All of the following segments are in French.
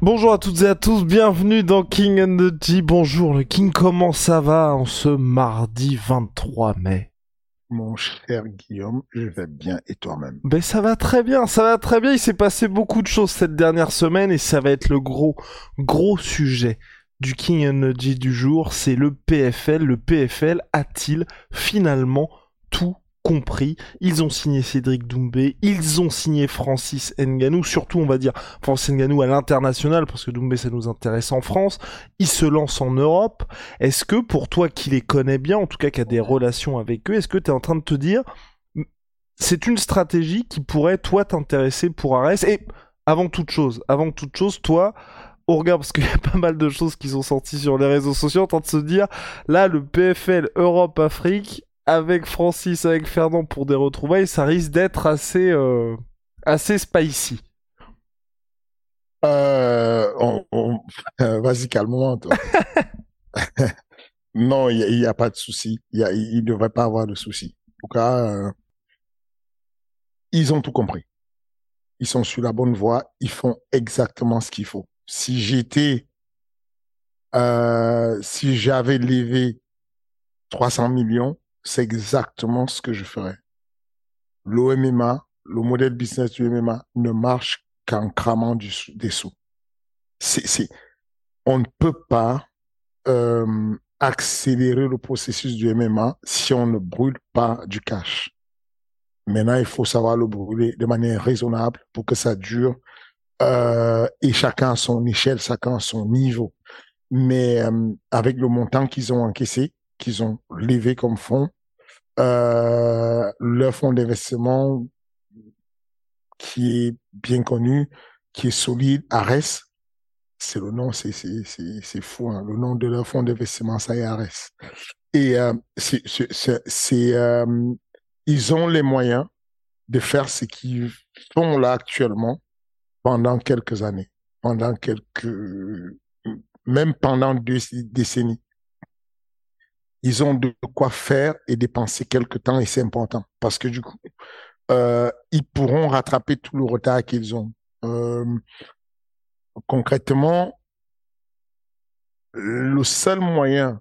Bonjour à toutes et à tous, bienvenue dans King and the G. Bonjour le King, comment ça va en ce mardi 23 mai Mon cher Guillaume, je vais bien et toi-même? Ben ça va très bien, ça va très bien, il s'est passé beaucoup de choses cette dernière semaine et ça va être le gros, gros sujet du King G du jour, c'est le PFL. Le PFL a-t-il finalement tout compris. Ils ont signé Cédric Doumbé, ils ont signé Francis Nganou, surtout on va dire Francis Nganou à l'international parce que Doumbé ça nous intéresse en France. Ils se lancent en Europe. Est-ce que pour toi qui les connais bien, en tout cas qui a des relations avec eux, est-ce que tu es en train de te dire c'est une stratégie qui pourrait toi t'intéresser pour Ares et avant toute chose, avant toute chose, toi au regard, parce qu'il y a pas mal de choses qui sont sorties sur les réseaux sociaux, en train de se dire, là, le PFL Europe-Afrique, avec Francis, avec Fernand pour des retrouvailles, ça risque d'être assez, euh, assez spicy. Euh, euh, Vas-y, calme-moi, toi. non, il n'y a, pas de souci. Il ne devrait pas avoir de souci. En tout cas, ils ont tout compris. Ils sont sur la bonne voie. Ils font exactement ce qu'il faut. Si j'étais, si j'avais levé 300 millions, c'est exactement ce que je ferais. L'OMMA, le modèle business du MMA ne marche qu'en cramant du, des sous. C'est, on ne peut pas euh, accélérer le processus du MMA si on ne brûle pas du cash. Maintenant, il faut savoir le brûler de manière raisonnable pour que ça dure euh, et chacun à son échelle, chacun à son niveau. Mais euh, avec le montant qu'ils ont encaissé, qu'ils ont levé comme fonds. Euh, leur fonds d'investissement qui est bien connu, qui est solide, Ares, c'est le nom, c'est c'est fou, hein. le nom de leur fonds d'investissement, ça est Ares. Et euh, c'est euh, ils ont les moyens de faire ce qu'ils font là actuellement pendant quelques années, pendant quelques même pendant deux décennies ils ont de quoi faire et dépenser quelque temps et c'est important parce que du coup, euh, ils pourront rattraper tout le retard qu'ils ont. Euh, concrètement, le seul moyen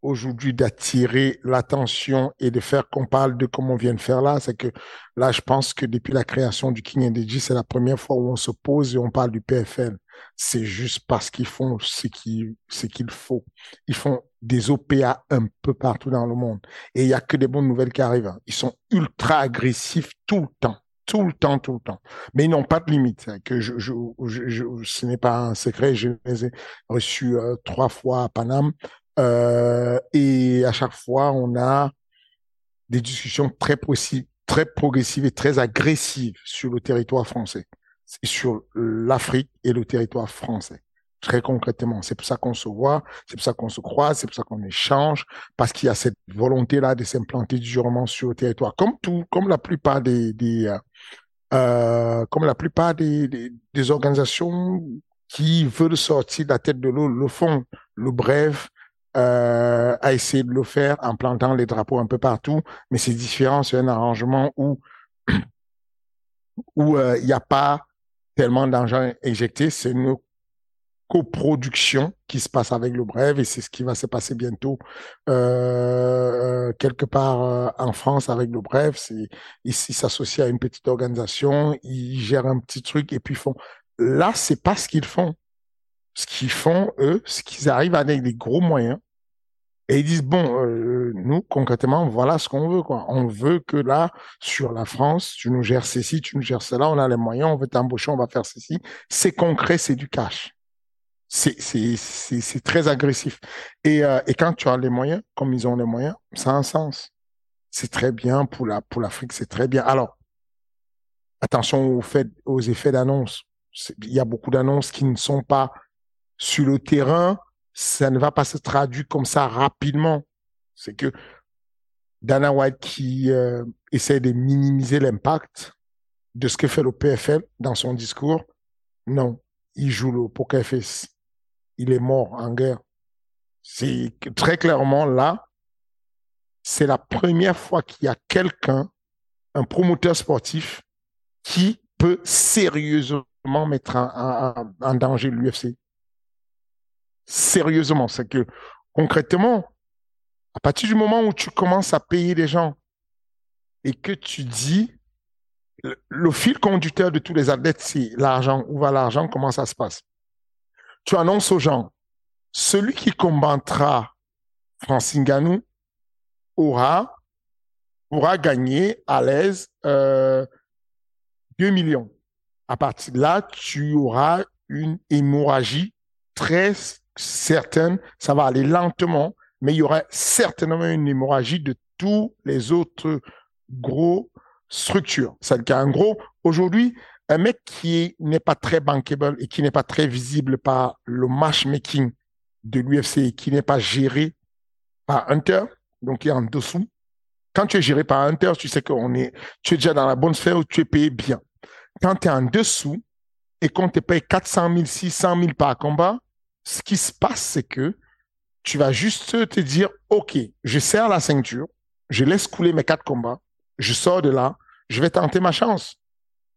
aujourd'hui d'attirer l'attention et de faire qu'on parle de comme on vient de faire là, c'est que là, je pense que depuis la création du King NDG, c'est la première fois où on se pose et on parle du PFL. C'est juste parce qu'ils font ce qu'il faut. Ils font des OPA un peu partout dans le monde. Et il y a que des bonnes nouvelles qui arrivent. Hein. Ils sont ultra agressifs tout le temps. Tout le temps, tout le temps. Mais ils n'ont pas de limite. Hein, que je, je, je, ce n'est pas un secret. Je les ai reçus euh, trois fois à Paname. Euh, et à chaque fois, on a des discussions très, très progressives et très agressives sur le territoire français, sur l'Afrique et le territoire français. Très concrètement, c'est pour ça qu'on se voit, c'est pour ça qu'on se croise, c'est pour ça qu'on échange, parce qu'il y a cette volonté-là de s'implanter durement sur le territoire, comme tout, comme la plupart des, des euh, euh comme la plupart des, des, organisations qui veulent sortir de la tête de l'eau le font. Le bref, euh, a essayé de le faire en plantant les drapeaux un peu partout, mais c'est différent, c'est un arrangement où où euh, il n'y a pas tellement d'argent injecté, c'est une coproduction qui se passe avec le Bref et c'est ce qui va se passer bientôt euh, quelque part euh, en France avec le Bref. C'est ici s'associent à une petite organisation, ils gèrent un petit truc et puis font. Là, c'est pas ce qu'ils font. Ce qu'ils font eux, c'est qu'ils arrivent avec des gros moyens et ils disent bon, euh, nous concrètement, voilà ce qu'on veut quoi. On veut que là sur la France, tu nous gères ceci, tu nous gères cela, on a les moyens, on veut t'embaucher, on va faire ceci. C'est concret, c'est du cash c'est très agressif. Et, euh, et quand tu as les moyens, comme ils ont les moyens, ça a un sens. C'est très bien pour la pour l'Afrique, c'est très bien. Alors, attention aux, fait, aux effets d'annonce. Il y a beaucoup d'annonces qui ne sont pas sur le terrain. Ça ne va pas se traduire comme ça rapidement. C'est que Dana White qui euh, essaie de minimiser l'impact de ce que fait le PFL dans son discours, non, il joue le poker face il est mort en guerre. C'est très clairement là, c'est la première fois qu'il y a quelqu'un, un promoteur sportif, qui peut sérieusement mettre en, danger l'UFC. Sérieusement, c'est que concrètement, à partir du moment où tu commences à payer les gens et que tu dis, le, fil conducteur de tous les athlètes, c'est l'argent. Où va l'argent? Comment ça se passe? tu annonces aux gens, celui qui combattra Francine Ganou aura, gagner à l'aise euh, 2 millions. À partir de là, tu auras une hémorragie très certaine. Ça va aller lentement, mais il y aura certainement une hémorragie de tous les autres gros structures. C'est-à-dire qu'en gros, aujourd'hui, un mec qui n'est pas très bankable et qui n'est pas très visible par le matchmaking de l'UFC et qui n'est pas géré par Hunter, donc qui est en dessous. Quand tu es géré par Hunter, tu sais qu'on est, tu es déjà dans la bonne sphère où tu es payé bien. Quand tu es en dessous et qu'on te paye 400 000, 600 000 par combat, ce qui se passe, c'est que tu vas juste te dire, OK, je serre la ceinture, je laisse couler mes quatre combats, je sors de là, je vais tenter ma chance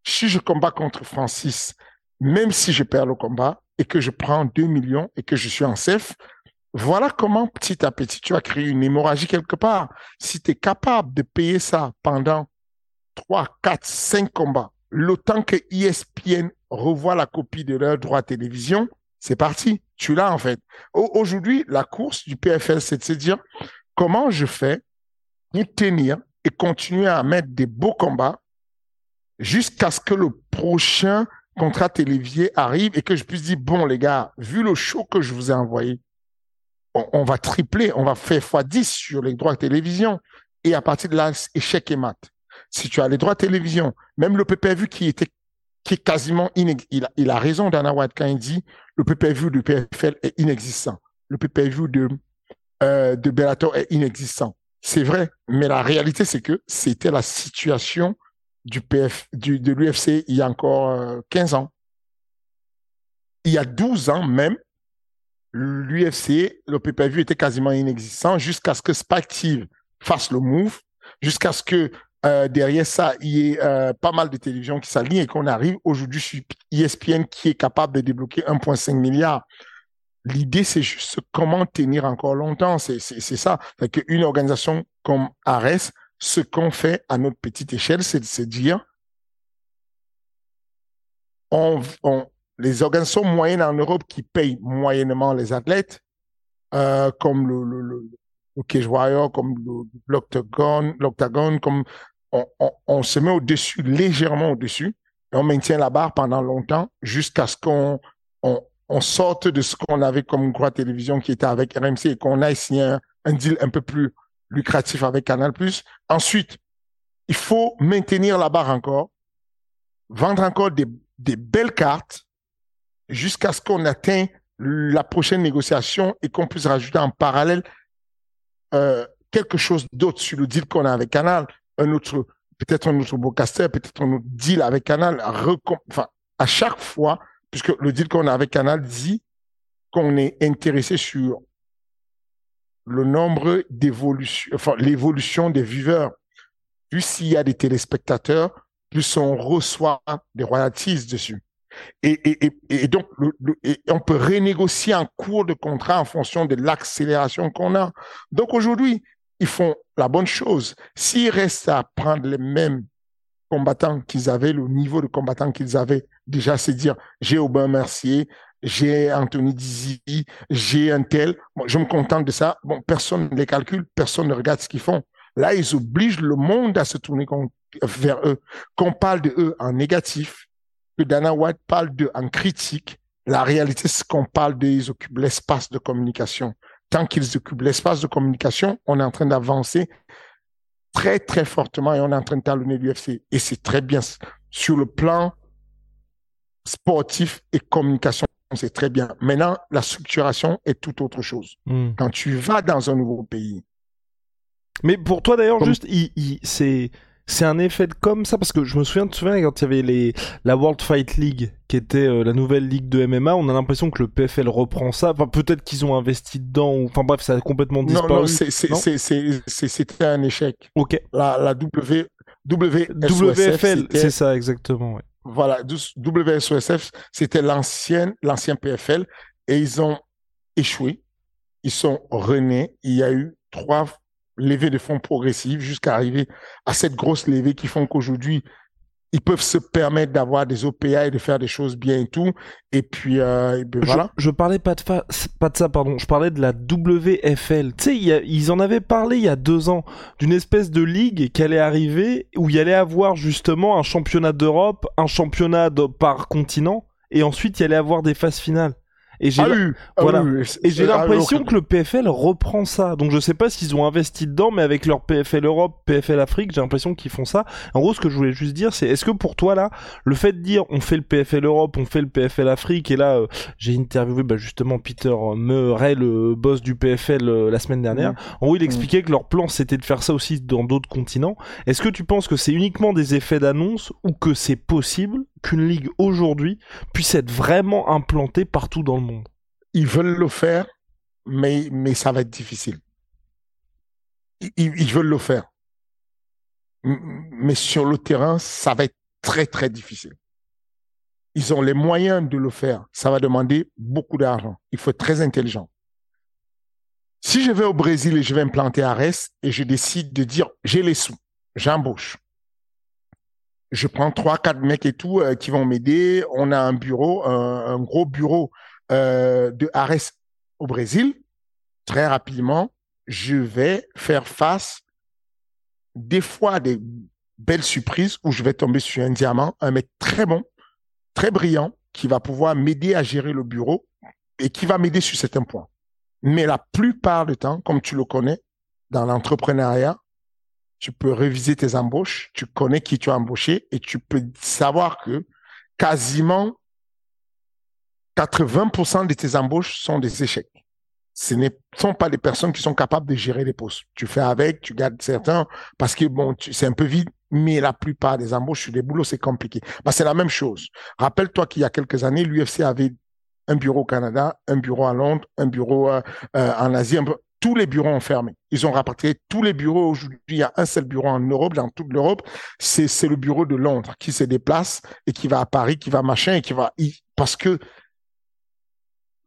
si je combats contre Francis, même si je perds le combat et que je prends 2 millions et que je suis en CEF, voilà comment petit à petit tu as créé une hémorragie quelque part. Si tu es capable de payer ça pendant 3, 4, 5 combats, le temps que ESPN revoit la copie de leur droit télévision, c'est parti. Tu l'as en fait. Aujourd'hui, la course du PFL, c'est de se dire comment je fais pour tenir et continuer à mettre des beaux combats jusqu'à ce que le prochain contrat télévisé arrive et que je puisse dire, bon, les gars, vu le show que je vous ai envoyé, on, va tripler, on va faire x10 sur les droits de télévision. Et à partir de là, échec et mat. Si tu as les droits de télévision, même le PPV qui était qui est quasiment inexistant. Il, a raison, Dana White, quand il dit le PPV du PFL est inexistant. Le PPV de, euh, de Bellator est inexistant. C'est vrai, mais la réalité, c'est que c'était la situation du du, de l'UFC il y a encore 15 euh, ans. Il y a 12 ans même, l'UFC, le pay-per-view était quasiment inexistant jusqu'à ce que Spactive fasse le move, jusqu'à ce que euh, derrière ça, il y ait euh, pas mal de télévisions qui s'alignent et qu'on arrive aujourd'hui sur ESPN qui est capable de débloquer 1,5 milliard. L'idée, c'est juste comment tenir encore longtemps. C'est ça. Une organisation comme Ares ce qu'on fait à notre petite échelle, c'est de se dire, on, les organisations moyennes en Europe qui payent moyennement les athlètes, euh, comme le, le, le, le Cage Warrior, comme l'Octagon, comme on, se met au-dessus, légèrement au-dessus, et on maintient la barre pendant longtemps jusqu'à ce qu'on on, on, sorte de ce qu'on avait comme croix télévision qui était avec RMC et qu'on aille signer un, deal un peu plus lucratif avec Canal+. Ensuite, il faut maintenir la barre encore, vendre encore des, des belles cartes jusqu'à ce qu'on atteigne la prochaine négociation et qu'on puisse rajouter en parallèle euh, quelque chose d'autre sur le deal qu'on a avec Canal, un autre, peut-être un autre broadcaster, peut-être un autre deal avec Canal. Enfin, à chaque fois, puisque le deal qu'on a avec Canal dit qu'on est intéressé sur le nombre d'évolution, enfin, l'évolution des viveurs. Plus il y a des téléspectateurs, plus on reçoit des royalties dessus. Et, et, donc, on peut renégocier un cours de contrat en fonction de l'accélération qu'on a. Donc aujourd'hui, ils font la bonne chose. S'ils restent à prendre les mêmes combattants qu'ils avaient, le niveau de combattants qu'ils avaient, déjà c'est dire j'ai Aubin Mercier, j'ai Anthony Dizzy, j'ai un tel, je me contente de ça. Bon, personne ne les calcule, personne ne regarde ce qu'ils font. Là, ils obligent le monde à se tourner vers eux. Qu'on parle de eux en négatif, que Dana White parle d'eux en critique, la réalité, c'est qu'on parle d'eux, ils occupent l'espace de communication. Tant qu'ils occupent l'espace de communication, on est en train d'avancer très, très fortement et on est en train de talonner l'UFC. Et c'est très bien. Sur le plan sportif et communication, c'est très bien. Maintenant, la structuration est tout autre chose. Hmm. Quand tu vas dans un nouveau pays. Mais pour toi d'ailleurs, juste, c'est c'est un effet de comme ça parce que je me souviens, tu te souviens quand il y avait les la World Fight League qui était euh, la nouvelle ligue de MMA, on a l'impression que le PFL reprend ça. Enfin, peut-être qu'ils ont investi dedans ou enfin bref, ça a complètement disparu. Non, non, c'était un échec. Ok. La la W WFL, c'est ça exactement. Ouais. Voilà, WSOSF, c'était l'ancien l'ancien PFL et ils ont échoué. Ils sont renés. Il y a eu trois levée de fonds progressives jusqu'à arriver à cette grosse levée qui font qu'aujourd'hui, ils peuvent se permettre d'avoir des OPA et de faire des choses bien et tout. Et puis, euh, ben voilà. Je, parlais pas de, pas de ça, pardon. Je parlais de la WFL. Tu sais, ils en avaient parlé il y a deux ans d'une espèce de ligue qui allait arriver où il y allait avoir justement un championnat d'Europe, un championnat par continent, et ensuite il y allait avoir des phases finales. Et j'ai ah voilà. et j'ai l'impression que le PFL reprend ça. Donc je sais pas s'ils ont investi dedans, mais avec leur PFL Europe, PFL Afrique, j'ai l'impression qu'ils font ça. En gros, ce que je voulais juste dire, c'est est-ce que pour toi là, le fait de dire on fait le PFL Europe, on fait le PFL Afrique, et là euh, j'ai interviewé bah, justement Peter Murray, le boss du PFL euh, la semaine dernière. Mmh. En gros, il mmh. expliquait que leur plan c'était de faire ça aussi dans d'autres continents. Est-ce que tu penses que c'est uniquement des effets d'annonce ou que c'est possible qu'une ligue aujourd'hui puisse être vraiment implantée partout dans le monde? Ils veulent le faire, mais, mais ça va être difficile. Ils, veulent le faire. Mais sur le terrain, ça va être très, très difficile. Ils ont les moyens de le faire. Ça va demander beaucoup d'argent. Il faut être très intelligent. Si je vais au Brésil et je vais implanter Ares et je décide de dire j'ai les sous, j'embauche je prends trois, quatre mecs et tout euh, qui vont m'aider. On a un bureau, un, gros bureau euh, de Ares au Brésil. Très rapidement, je vais faire face des fois à des belles surprises où je vais tomber sur un diamant, un mec très bon, très brillant, qui va pouvoir m'aider à gérer le bureau et qui va m'aider sur certains points. Mais la plupart du temps, comme tu le connais, dans l'entrepreneuriat, tu peux réviser tes embauches, tu connais qui tu as embauché et tu peux savoir que quasiment 80% de tes embauches sont des échecs. Ce ne sont pas des personnes qui sont capables de gérer les postes. Tu fais avec, tu gardes certains parce que bon, c'est un peu vide, mais la plupart des embauches sur des boulots, c'est compliqué. Bah, c'est la même chose. Rappelle-toi qu'il y a quelques années, l'UFC avait un bureau au Canada, un bureau à Londres, un bureau euh, euh, en Asie, tous les bureaux ont fermé. Ils ont rapporté tous les bureaux. Aujourd'hui, il y a un seul bureau en Europe, dans toute l'Europe. C'est, c'est le bureau de Londres qui se déplace et qui va à Paris, qui va machin et qui va, parce que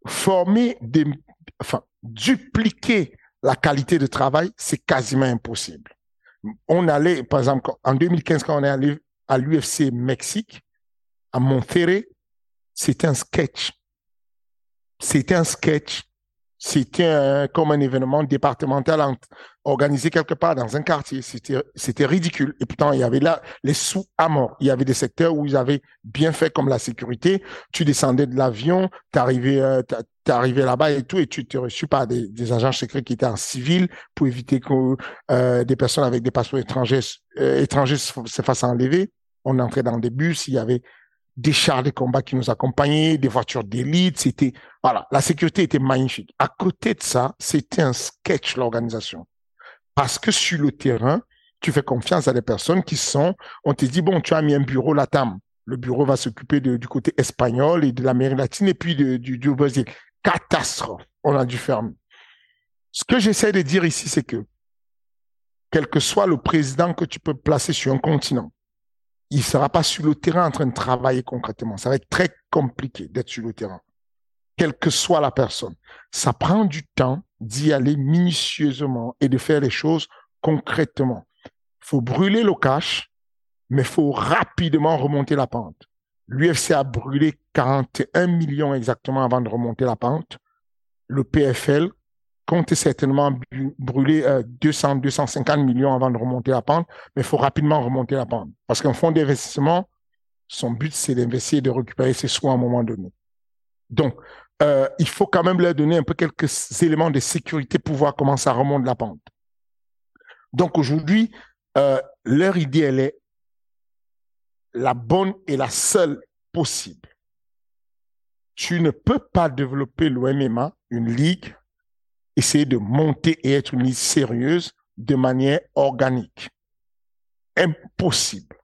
former des, enfin, dupliquer la qualité de travail, c'est quasiment impossible. On allait, par exemple, en 2015, quand on est allé à l'UFC Mexique, à Monterrey, c'était un sketch. C'était un sketch c'était comme un événement départemental organisé quelque part dans un quartier. C'était, ridicule. Et pourtant, il y avait là les sous à mort. Il y avait des secteurs où ils avaient bien fait comme la sécurité. Tu descendais de l'avion, t'arrivais, euh, t'arrivais là-bas et tout, et tu étais reçu par des, des, agents secrets qui étaient en civil pour éviter que euh, des personnes avec des passeports étrangers, euh, étrangers se fassent enlever. On entrait dans des bus, il y avait des chars de combat qui nous accompagnaient, des voitures d'élite. C'était, voilà, la sécurité était magnifique. À côté de ça, c'était un sketch, l'organisation. Parce que sur le terrain, tu fais confiance à des personnes qui sont, on te dit, bon, tu as mis un bureau là tam. Le bureau va s'occuper du côté espagnol et de l'Amérique latine et puis du, du Brésil. Catastrophe. On a dû fermer. Ce que j'essaie de dire ici, c'est que, quel que soit le président que tu peux placer sur un continent, il sera pas sur le terrain en train de travailler concrètement. Ça va être très compliqué d'être sur le terrain, quelle que soit la personne. Ça prend du temps d'y aller minutieusement et de faire les choses concrètement. faut brûler le cash, mais faut rapidement remonter la pente. L'UFC a brûlé 41 millions exactement avant de remonter la pente. Le PFL compte certainement brûler 200, euh, 250 millions avant de remonter la pente, mais il faut rapidement remonter la pente. Parce qu'un fonds d'investissement, son but, c'est d'investir et de récupérer ses soins à un moment donné. Donc, euh, il faut quand même leur donner un peu quelques éléments de sécurité pour voir comment ça remonte la pente. Donc aujourd'hui, euh, leur idée, elle est la bonne et la seule possible. Tu ne peux pas développer l'OMMA, une ligue, essayer de monter et être une liste sérieuse de manière organique. Impossible.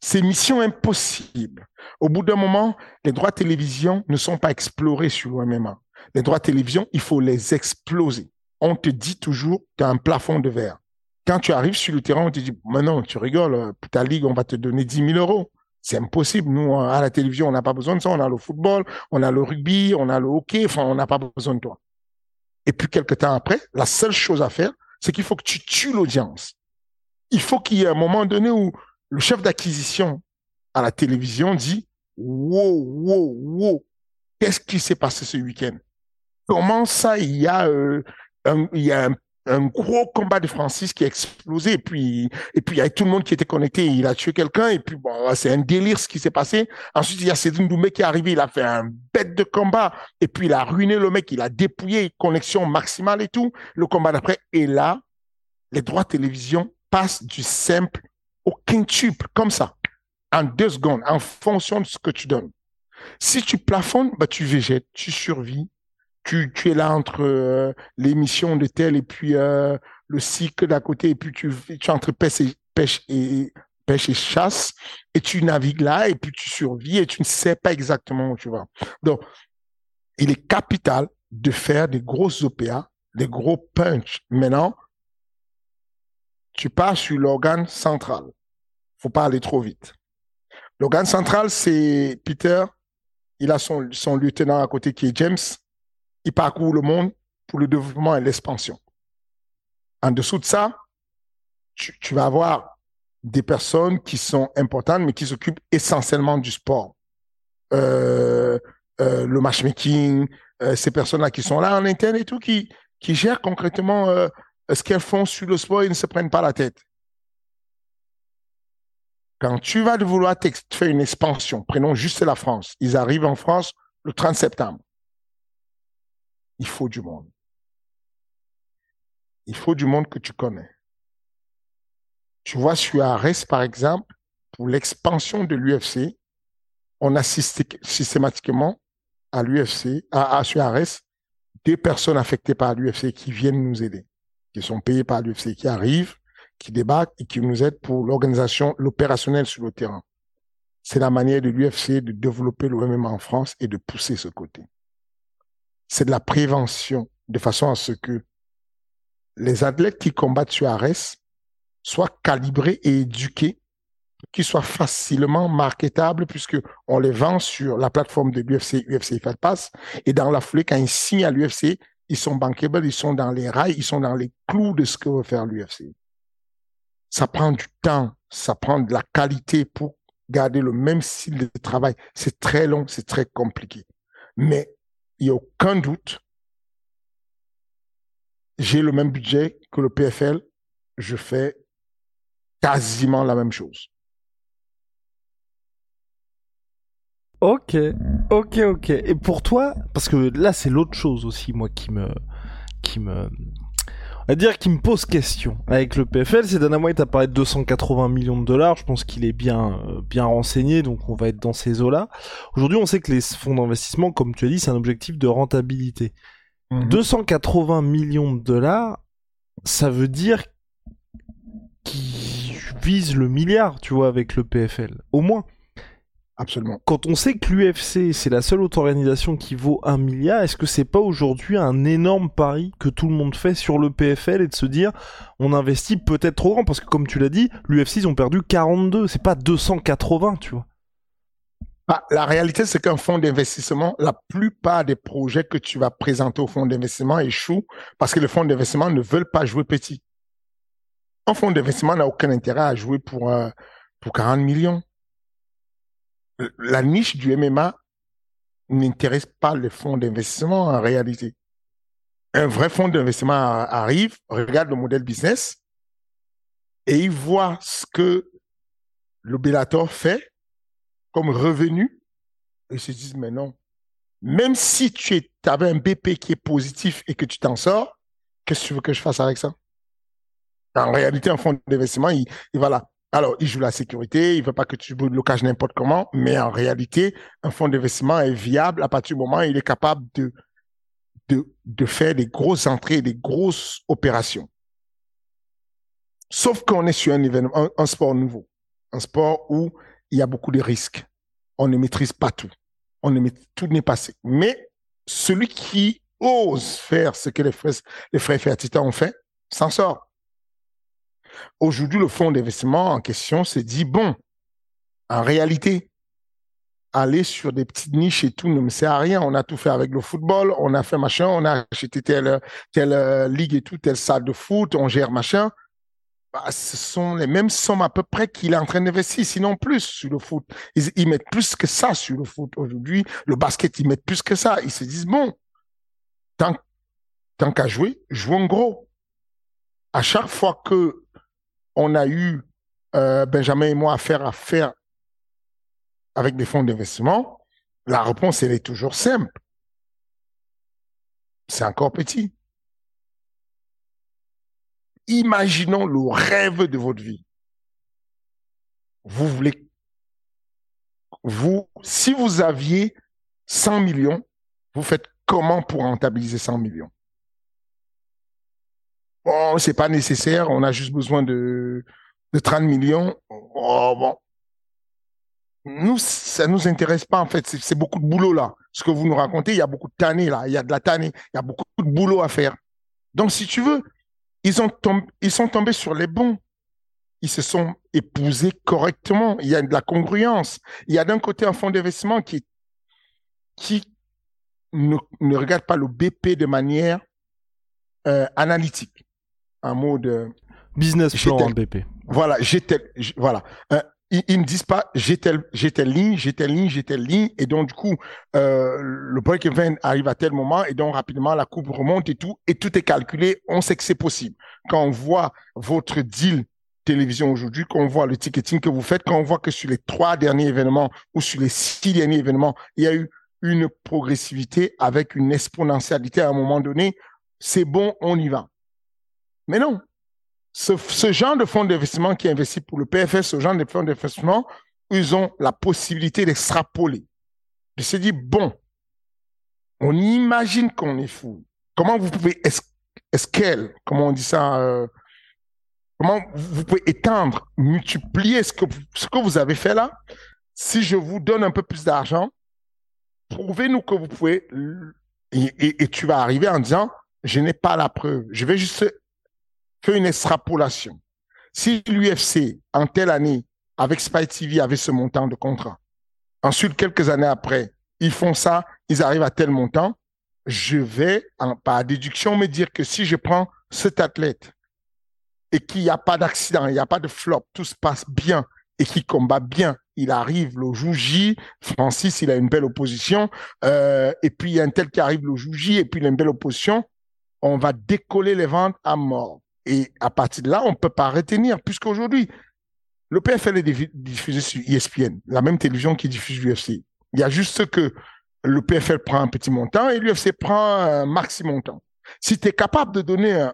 C'est mission impossible. Au bout d'un moment, les droits de télévision ne sont pas explorés sur l'OMMA. Les droits de télévision, il faut les exploser. On te dit toujours, tu as un plafond de verre. Quand tu arrives sur le terrain, on te dit, maintenant, tu rigoles, pour ta ligue, on va te donner 10 000 euros. C'est impossible. Nous, à la télévision, on n'a pas besoin de ça. On a le football, on a le rugby, on a le hockey. Enfin, on n'a pas besoin de toi. Et puis, quelques temps après, la seule chose à faire, c'est qu'il faut que tu tues l'audience. Il faut qu'il y ait un moment donné où le chef d'acquisition à la télévision dit, wow, wow, wow, qu'est-ce qui s'est passé ce week-end? Comment ça, il y a, euh, il y a un un gros combat de Francis qui a explosé. Et puis et puis il y a tout le monde qui était connecté. Il a tué quelqu'un. Et puis c'est un délire ce qui s'est passé. Ensuite il y a Cédric qui est arrivé. Il a fait un bête de combat. Et puis il a ruiné le mec. Il a dépouillé. Connexion maximale et tout. Le combat d'après et là. Les droits de télévision passent du simple au quintuple comme ça. En deux secondes en fonction de ce que tu donnes. Si tu plafonnes bah tu végètes tu survis tu, es là entre euh, l'émission de tel et puis euh, le cycle d'à côté, et puis tu, tu es entre pêche et, pêche et, pêche et chasse, et tu navigues là, et puis tu survis, et tu ne sais pas exactement où tu vas. Donc, il est capital de faire des grosses OPA, des gros punch. Maintenant, tu pars sur l'organe central. Faut pas aller trop vite. L'organe central, c'est Peter. Il a son, son lieutenant à côté qui est James il parcourt le monde pour le développement et l'expansion. En dessous de ça, tu, vas avoir des personnes qui sont importantes, mais qui s'occupent essentiellement du sport. Euh, euh, le matchmaking, euh, ces personnes-là qui sont là en interne et tout, qui, qui gèrent concrètement ce qu'elles font sur le sport et ne se prennent pas la tête. Quand tu vas vouloir faire une expansion, prenons juste la France. Ils arrivent en France le 30 septembre il faut du monde. Il faut du monde que tu connais. Tu vois, sur Ares, par exemple, pour l'expansion de l'UFC, on assiste systématiquement à l'UFC, à, à des personnes affectées par l'UFC qui viennent nous aider, qui sont payées par l'UFC, qui arrivent, qui débattent et qui nous aident pour l'organisation, l'opérationnel sur le terrain. C'est la manière de l'UFC de développer le MMA en France et de pousser ce côté c'est de la prévention, de façon à ce que les athlètes qui combattent sur Ares soient calibrés et éduqués, qu'ils soient facilement marketables, puisque on les vend sur la plateforme de l'UFC, UFC Fight Pass, et dans la foulée, quand ils à l'UFC, ils sont bankable, ils sont dans les rails, ils sont dans les clous de ce que veut faire l'UFC. Ça prend du temps, ça prend de la qualité pour garder le même style de travail. C'est très long, c'est très compliqué. Mais il n'y a aucun doute, j'ai le même budget que le PFL, je fais quasiment la même chose. Ok, ok, ok. Et pour toi, parce que là c'est l'autre chose aussi, moi qui me, qui me, à dire qui me pose question avec le PFL, c'est Dana White a parlé de 280 millions de dollars, je pense qu'il est bien euh, bien renseigné, donc on va être dans ces eaux-là. Aujourd'hui, on sait que les fonds d'investissement, comme tu as dit, c'est un objectif de rentabilité. 280 mhm. millions de dollars, ça veut dire qu'ils visent le milliard, tu vois, avec le PFL, au moins. Absolument. Quand on sait que l'UFC, c'est la seule autre organisation qui vaut un milliard, est-ce que c'est pas aujourd'hui un énorme pari que tout le monde fait sur le PFL et de se dire, on investit peut-être trop grand? Parce que comme tu l'as dit, l'UFC, ils ont perdu 42, c'est pas 280, tu vois. Bah, la réalité, c'est qu'un fonds d'investissement, la plupart des projets que tu vas présenter au fonds d'investissement échouent parce que les fonds d'investissement ne veulent pas jouer petit. Un fonds d'investissement n'a aucun intérêt à jouer pour, euh, pour 40 millions. La niche du MMA n'intéresse pas les fonds d'investissement en réalité. Un vrai fonds d'investissement arrive, regarde le modèle business et il voit ce que le fait comme revenu, ils se disent, mais non, même si tu avais un BP qui est positif et que tu t'en sors, qu'est-ce que tu veux que je fasse avec ça? En réalité, un fonds d'investissement, il, voilà. Alors, il joue la sécurité, il ne veut pas que tu joues le n'importe comment, mais en réalité, un fonds d'investissement est viable à partir du moment où il est capable de, de, de faire des grosses entrées, des grosses opérations. Sauf qu'on est sur un événement, un sport nouveau, un sport où il y a beaucoup de risques. On ne maîtrise pas tout. On ne tout n'est pas Mais celui qui ose faire ce que les frères, les frères ont fait, s'en sort. Aujourd'hui, le fonds d'investissement en question s'est dit, bon, en réalité, aller sur des petites niches et tout ne me sert à rien. On a tout fait avec le football, on a fait machin, on a acheté telle, telle euh, ligue et tout, telle salle de foot, on gère machin. Bah, ce sont les mêmes sommes à peu près qu'il est en train d'investir, sinon plus sur le foot. Ils, mettent plus que ça sur le foot aujourd'hui. Le basket, ils mettent plus que ça. Ils se disent, bon, tant, tant qu'à jouer, jouons gros. À chaque fois que on a eu, euh, Benjamin et moi, à faire avec des fonds d'investissement, la réponse, elle est toujours simple. C'est encore petit imaginons le rêve de votre vie. Vous voulez, vous, si vous aviez 100 millions, vous faites comment pour rentabiliser 100 millions? Bon, c'est pas nécessaire, on a juste besoin de, de 30 millions. Oh, bon. Nous, ça nous intéresse pas, en fait. C'est beaucoup de boulot, là. Ce que vous nous racontez, il y a beaucoup de tannée, là. Il y a de la tannée. Il y a beaucoup de boulot à faire. Donc, si tu veux, ils, ont ils sont tombés sur les bons. Ils se sont épousés correctement. Il y a de la congruence. Il y a d'un côté un fonds d'investissement qui, qui ne, ne, regarde pas le BP de manière euh, analytique. Un mot de... Business plan BP. Voilà, j'étais, voilà. Euh, ils, ne disent pas j'ai telle, j'ai telle ligne, j'ai telle ligne, j'ai telle ligne, et donc du coup euh, le break-even arrive à tel moment, et donc rapidement la coupe remonte et tout, et tout est calculé, on sait que c'est possible. Quand on voit votre deal télévision aujourd'hui, quand on voit le ticketing que vous faites, quand on voit que sur les trois derniers événements ou sur les six derniers événements, il y a eu une progressivité avec une exponentialité à un moment donné, c'est bon, on y va. Mais non, ce, genre de fonds d'investissement qui investit pour le PFS, ce genre de fonds d'investissement, ils ont la possibilité d'extrapoler. De se dire, bon, on imagine qu'on est fou. Comment vous pouvez escale, comment on dit ça, euh, comment vous pouvez étendre, multiplier ce que, ce que vous avez fait là? Si je vous donne un peu plus d'argent, prouvez-nous que vous pouvez, et tu vas arriver en disant, je n'ai pas la preuve. Je vais juste fait une extrapolation. Si l'UFC, en telle année, avec Spy TV, avait ce montant de contrat, ensuite, quelques années après, ils font ça, ils arrivent à tel montant, je vais, par déduction, me dire que si je prends cet athlète et qu'il n'y a pas d'accident, il n'y a pas de flop, tout se passe bien et qu'il combat bien, il arrive le jour Francis, il a une belle opposition, euh, et puis il y a un tel qui arrive le jour et puis il a une belle opposition, on va décoller les ventes à mort. Et à partir de là, on ne peut pas retenir, puisqu'aujourd'hui, le PFL est diffusé sur ESPN, la même télévision qui diffuse l'UFC. Il y a juste que le PFL prend un petit montant et l'UFC prend un maxi montant. Si tu es capable de donner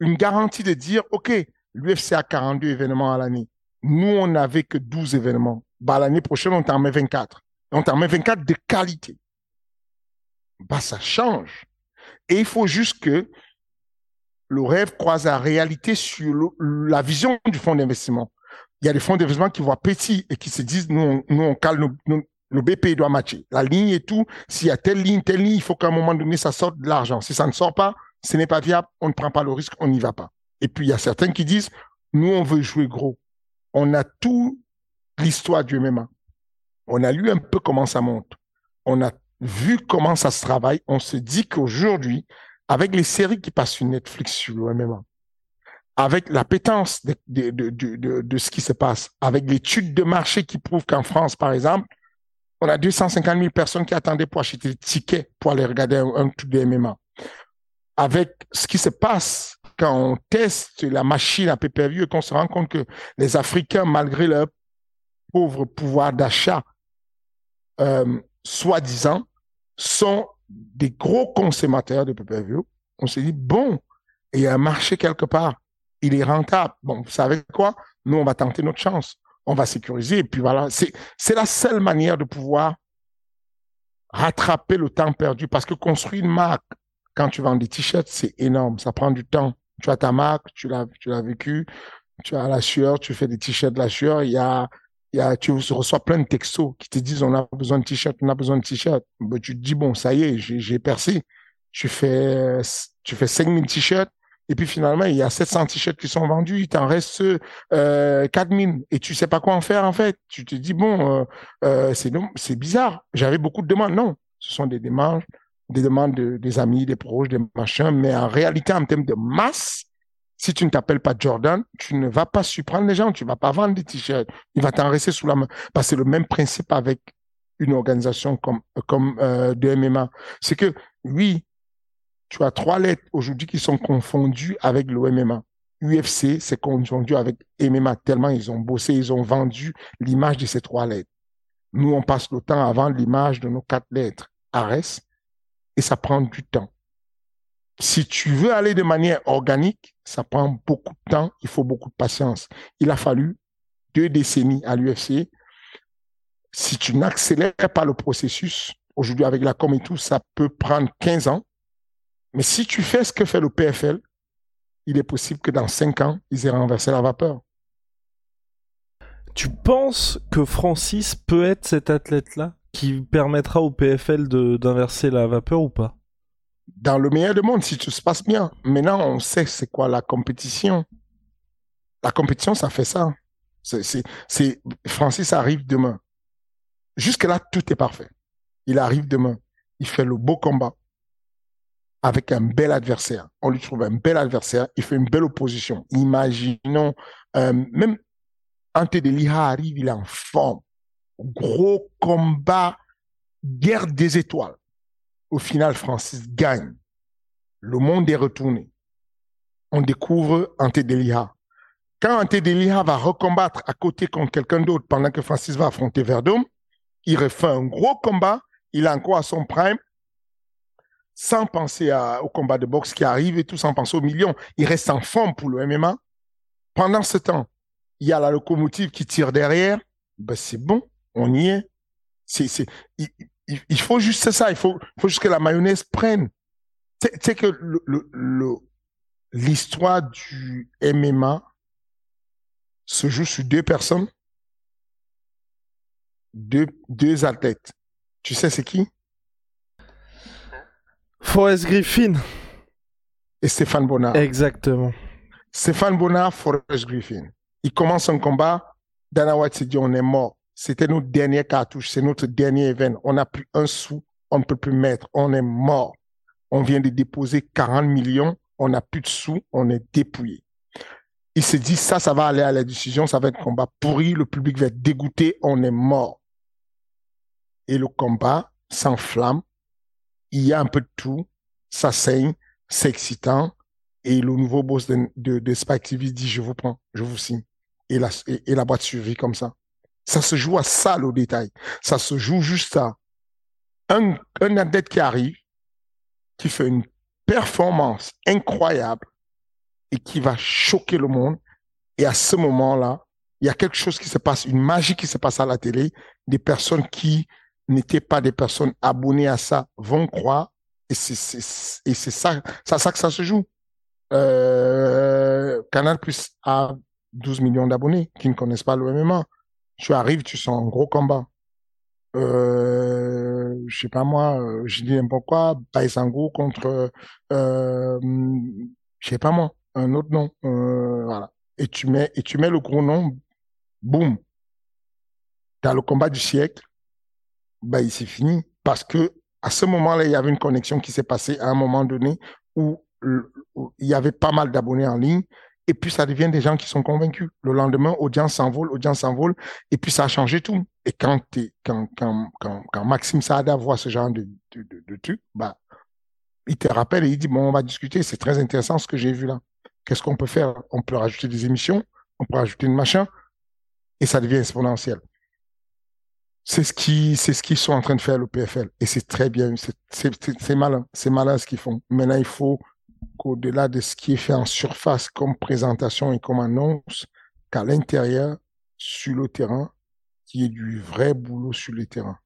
une garantie de dire, OK, l'UFC a 42 événements à l'année. Nous, on n'avait que 12 événements. Bah, l'année prochaine, on t'en met 24. On t'en met 24 de qualité. Bah, ça change. Et il faut juste que le rêve croise la réalité sur la vision du fonds d'investissement. Il y a des fonds d'investissement qui voient petit et qui se disent, nous, on, nous, on cale nos, le BP doit matcher. La ligne et tout, s'il y a telle ligne, telle ligne, il faut qu'à un moment donné, ça sorte de l'argent. Si ça ne sort pas, ce n'est pas viable, on ne prend pas le risque, on n'y va pas. Et puis, il y a certains qui disent, nous, on veut jouer gros. On a tout l'histoire du MMA. On a lu un peu comment ça monte. On a vu comment ça se travaille. On se dit qu'aujourd'hui, avec les séries qui passent sur Netflix sur le MMA, avec l'appétence de, de, de, de, ce qui se passe, avec l'étude de marché qui prouve qu'en France, par exemple, on a 250 000 personnes qui attendaient pour acheter des tickets pour aller regarder un, un truc de MMA. Avec ce qui se passe quand on teste la machine à pay-per-view et qu'on se rend compte que les Africains, malgré leur pauvre pouvoir d'achat, euh, soi-disant, sont des gros consommateurs de pay-per-view, on s'est dit, bon, il y a un marché quelque part, il est rentable. Bon, vous savez quoi? Nous, on va tenter notre chance. On va sécuriser. Et puis voilà, c'est, la seule manière de pouvoir rattraper le temps perdu. Parce que construire une marque, quand tu vends des t-shirts, c'est énorme. Ça prend du temps. Tu as ta marque, tu l'as, vécu, tu as la sueur, tu fais des t-shirts de la sueur. Il y a, y a, tu reçois plein de textos qui te disent on a besoin de t-shirt, on a besoin de t-shirt. Ben, tu te dis bon, ça y est, j'ai, percé. Tu fais, tu fais 5000 t-shirts. Et puis finalement, il y a 700 t-shirts qui sont vendus, il t'en reste euh, 4000 et tu sais pas quoi en faire en fait. Tu te dis bon, euh, euh, c'est c'est bizarre. J'avais beaucoup de demandes. Non, ce sont des demandes, des demandes de, des amis, des proches, des machins. Mais en réalité, en termes de masse, si tu ne t'appelles pas Jordan, tu ne vas pas surprendre les gens, tu vas pas vendre des t-shirts. Il va t'en rester sous la main. Parce que c'est le même principe avec une organisation comme, comme euh, de MMA. C'est que, oui, tu as trois lettres aujourd'hui qui sont confondues avec le MMA. UFC, c'est confondu avec MMA tellement ils ont bossé, ils ont vendu l'image de ces trois lettres. Nous, on passe le temps à vendre l'image de nos quatre lettres. Ares, et ça prend du temps si tu veux aller de manière organique, ça prend beaucoup de temps, il faut beaucoup de patience. Il a fallu deux décennies à l'UFC. Si tu n'accélères pas le processus, aujourd'hui avec la com et tout, ça peut prendre 15 ans. Mais si tu fais ce que fait le PFL, il est possible que dans 5 ans, ils aient renversé la vapeur. Tu penses que Francis peut être cet athlète-là qui permettra au PFL d'inverser la vapeur ou pas? Dans le meilleur des mondes, si tout se passe bien. Maintenant, on sait c'est quoi la compétition. La compétition, ça fait ça. C'est, Francis arrive demain. Jusque-là, tout est parfait. Il arrive demain. Il fait le beau combat avec un bel adversaire. On lui trouve un bel adversaire. Il fait une belle opposition. Imaginons, euh, même Ante Liha arrive, il est en forme. Gros combat, guerre des étoiles. Au final, Francis gagne. Le monde est retourné. On découvre Ante Delia. Quand Ante Delia va recombattre à côté contre quelqu'un d'autre pendant que Francis va affronter Verdum, il refait un gros combat. Il a encore à son prime sans penser au combat de boxe qui arrive et tout, sans penser aux millions. Il reste en forme pour le MMA. Pendant ce temps, il y a la locomotive qui tire derrière. Ben, c'est bon, on y est. C'est, faut juste ça, il faut, faut juste que la mayonnaise prenne. Tu sais que l'histoire du MMA se joue sur deux personnes, deux, deux athlètes. Tu sais c'est qui? Forrest Griffin. Et Stéphane Bonnard. Exactement. Stéphane Bonnard, Forrest Griffin. Il commence un combat. Dana White dit on est mort. C'était notre dernière cartouche, c'est notre dernier événement. On n'a plus un sou, on ne peut plus mettre, on est mort. On vient de déposer 40 millions, on n'a plus de sous, on est dépouillé. Il se dit, ça, ça va aller à la décision, ça va être un combat pourri, le public va être dégoûté, on est mort. Et le combat s'enflamme, il y a un peu de tout, ça saigne, c'est excitant, et le nouveau boss de, de, dit, je vous prends, je vous signe. Et la, et la boîte survit comme ça. Ça se joue à ça, le détail. Ça se joue juste à un, un athlète qui arrive, qui fait une performance incroyable et qui va choquer le monde. Et à ce moment-là, il y a quelque chose qui se passe, une magie qui se passe à la télé. Des personnes qui n'étaient pas des personnes abonnées à ça vont croire. Et c'est, ça, que ça se joue. Euh, Canal Plus a 12 millions d'abonnés qui ne connaissent pas le MMA. Tu arrives, tu sens un gros combat. Euh, je sais pas moi, euh, je dis n'importe quoi, Baisango contre, euh, je sais pas moi, un autre nom, euh, voilà. Et tu mets, et tu mets le gros nom, boum. Dans le combat du siècle, bah, il s'est fini. Parce que, à ce moment-là, il y avait une connexion qui s'est passée à un moment donné où il y avait pas mal d'abonnés en ligne et puis ça devient des gens qui sont convaincus. Le lendemain, audience s'envole, audience s'envole, et puis ça a changé tout. Et quand, Maxime Saada voit ce genre de, truc, bah, il te rappelle et il dit, bon, on va discuter, c'est très intéressant ce que j'ai vu là. Qu'est-ce qu'on peut faire? On peut rajouter des émissions, on peut rajouter une machin, et ça devient exponentiel. C'est ce ce qu'ils sont en train de faire le PFL. Et c'est très bien, c'est malin, c'est malin ce qu'ils font. Maintenant, il faut qu'au-delà de ce qui est fait en surface comme présentation et comme annonce, qu'à l'intérieur, sur le terrain, qu'il y ait du vrai boulot sur le terrain.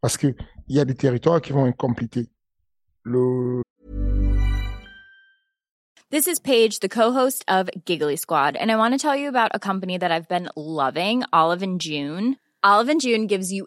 Parce qu'il y a des territoires qui vont être compliqués. Le... This is Paige, the co-host of Giggly Squad, and I want to tell you about a company that I've been loving, Olive and June. Olive and June gives you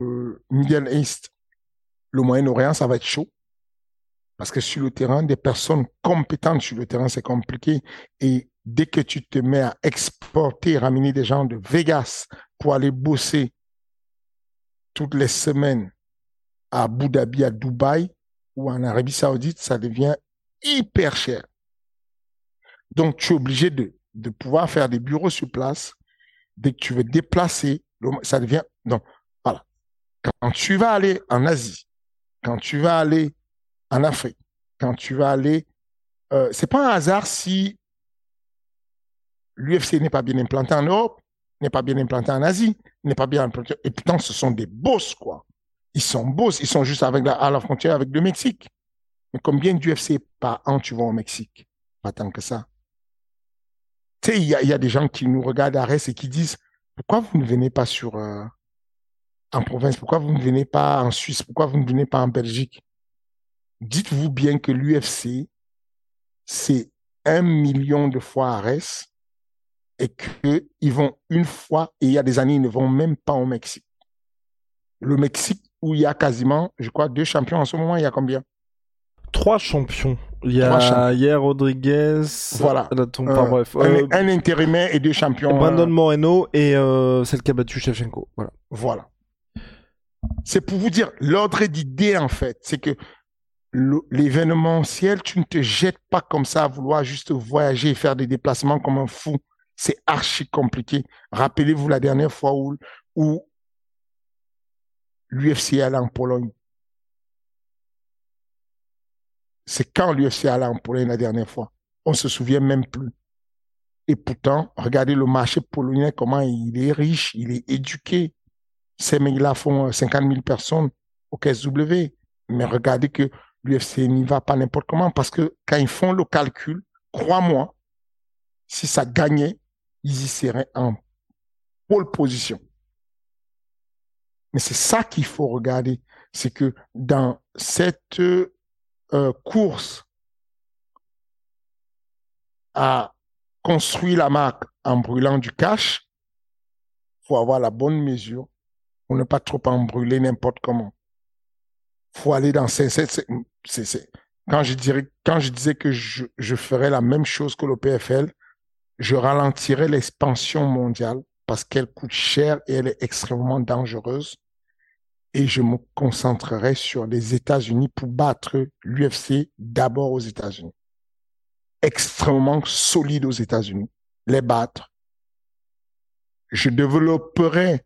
Euh, Middle East, le Moyen-Orient, ça va être chaud. Parce que sur le terrain, des personnes compétentes sur le terrain, c'est compliqué. Et dès que tu te mets à exporter, ramener des gens de Vegas pour aller bosser toutes les semaines à Abu Dhabi, à Dubaï ou en Arabie Saoudite, ça devient hyper cher. Donc, tu es obligé de de pouvoir faire des bureaux sur place, dès que tu veux déplacer, ça devient... Donc, voilà. Quand tu vas aller en Asie, quand tu vas aller en Afrique, quand tu vas aller... Euh, c'est pas un hasard si l'UFC n'est pas bien implanté en Europe, n'est pas bien implanté en Asie, n'est pas bien implanté... Et pourtant, ce sont des boss, quoi. Ils sont boss, ils sont juste avec à la frontière avec le Mexique. Mais combien d'UFC par an tu vas au Mexique? Pas tant que ça. Tu sais, il y a, y a, des gens qui nous regardent à Reste et qui disent pourquoi vous ne venez pas sur euh, en province, pourquoi vous ne venez pas en Suisse, pourquoi vous ne venez pas en Belgique? Dites-vous bien que l'UFC, c'est un million de fois à Reste et qu'ils vont une fois, et il y a des années, ils ne vont même pas au Mexique. Le Mexique, où il y a quasiment, je crois, deux champions en ce moment, il y a combien? Trois champions. Il y a hier Rodriguez. Voilà. Enfin, bref. Un, Euh, un intérimaire et deux champions. Brandon euh, Moreno et euh, celle qui a battu Shevchenko. Voilà. Voilà. C'est pour vous dire l'ordre d'idée en fait, c'est que l'événementiel, tu ne te jettes pas comme ça à vouloir juste voyager et faire des déplacements comme un fou. C'est archi compliqué. Rappelez-vous la dernière fois où, où l'UFC allait en Pologne. C'est quand l'UFC allait en Pologne la dernière fois. On se souvient même plus. Et pourtant, regardez le marché polonais, comment il est riche, il est éduqué. Ces mecs-là font euh, 50 000 personnes au KSW. Mais regardez que l'UFC n'y va pas n'importe comment parce que quand ils font le calcul, crois-moi, si ça gagnait, ils y seraient en pole position. Mais c'est ça qu'il faut regarder. C'est que dans cette course à construire la marque en brûlant du cash, faut avoir la bonne mesure pour ne pas trop en brûler n'importe comment. Faut aller dans c'est- quand je dirais, quand je disais que je, je ferais la même chose que le PFL, je ralentirais l'expansion mondiale parce qu'elle coûte cher et elle est extrêmement dangereuse et je me concentrerai sur les États-Unis pour battre l'UFC d'abord aux États-Unis. Extrêmement solide aux États-Unis. Les battre. Je développerai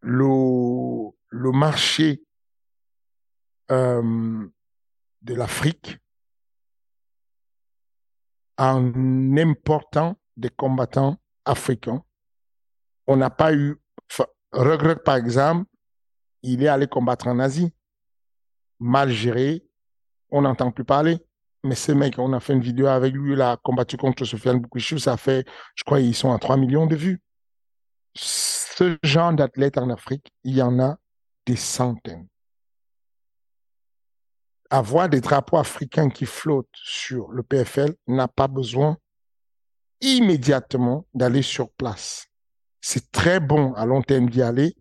le, le marché euh, de l'Afrique en important des combattants africains on n'a pas eu, regret par exemple, il est allé combattre en Asie, mal géré, on n'entend plus parler. Mais ce mec, on a fait une vidéo avec lui, il a combattu contre Sofiane Boukouchou, ça fait, je crois, ils sont à 3 millions de vues. Ce genre d'athlètes en Afrique, il y en a des centaines. Avoir des drapeaux africains qui flottent sur le PFL n'a pas besoin immédiatement d'aller sur place. C'est très bon à long terme d'y aller,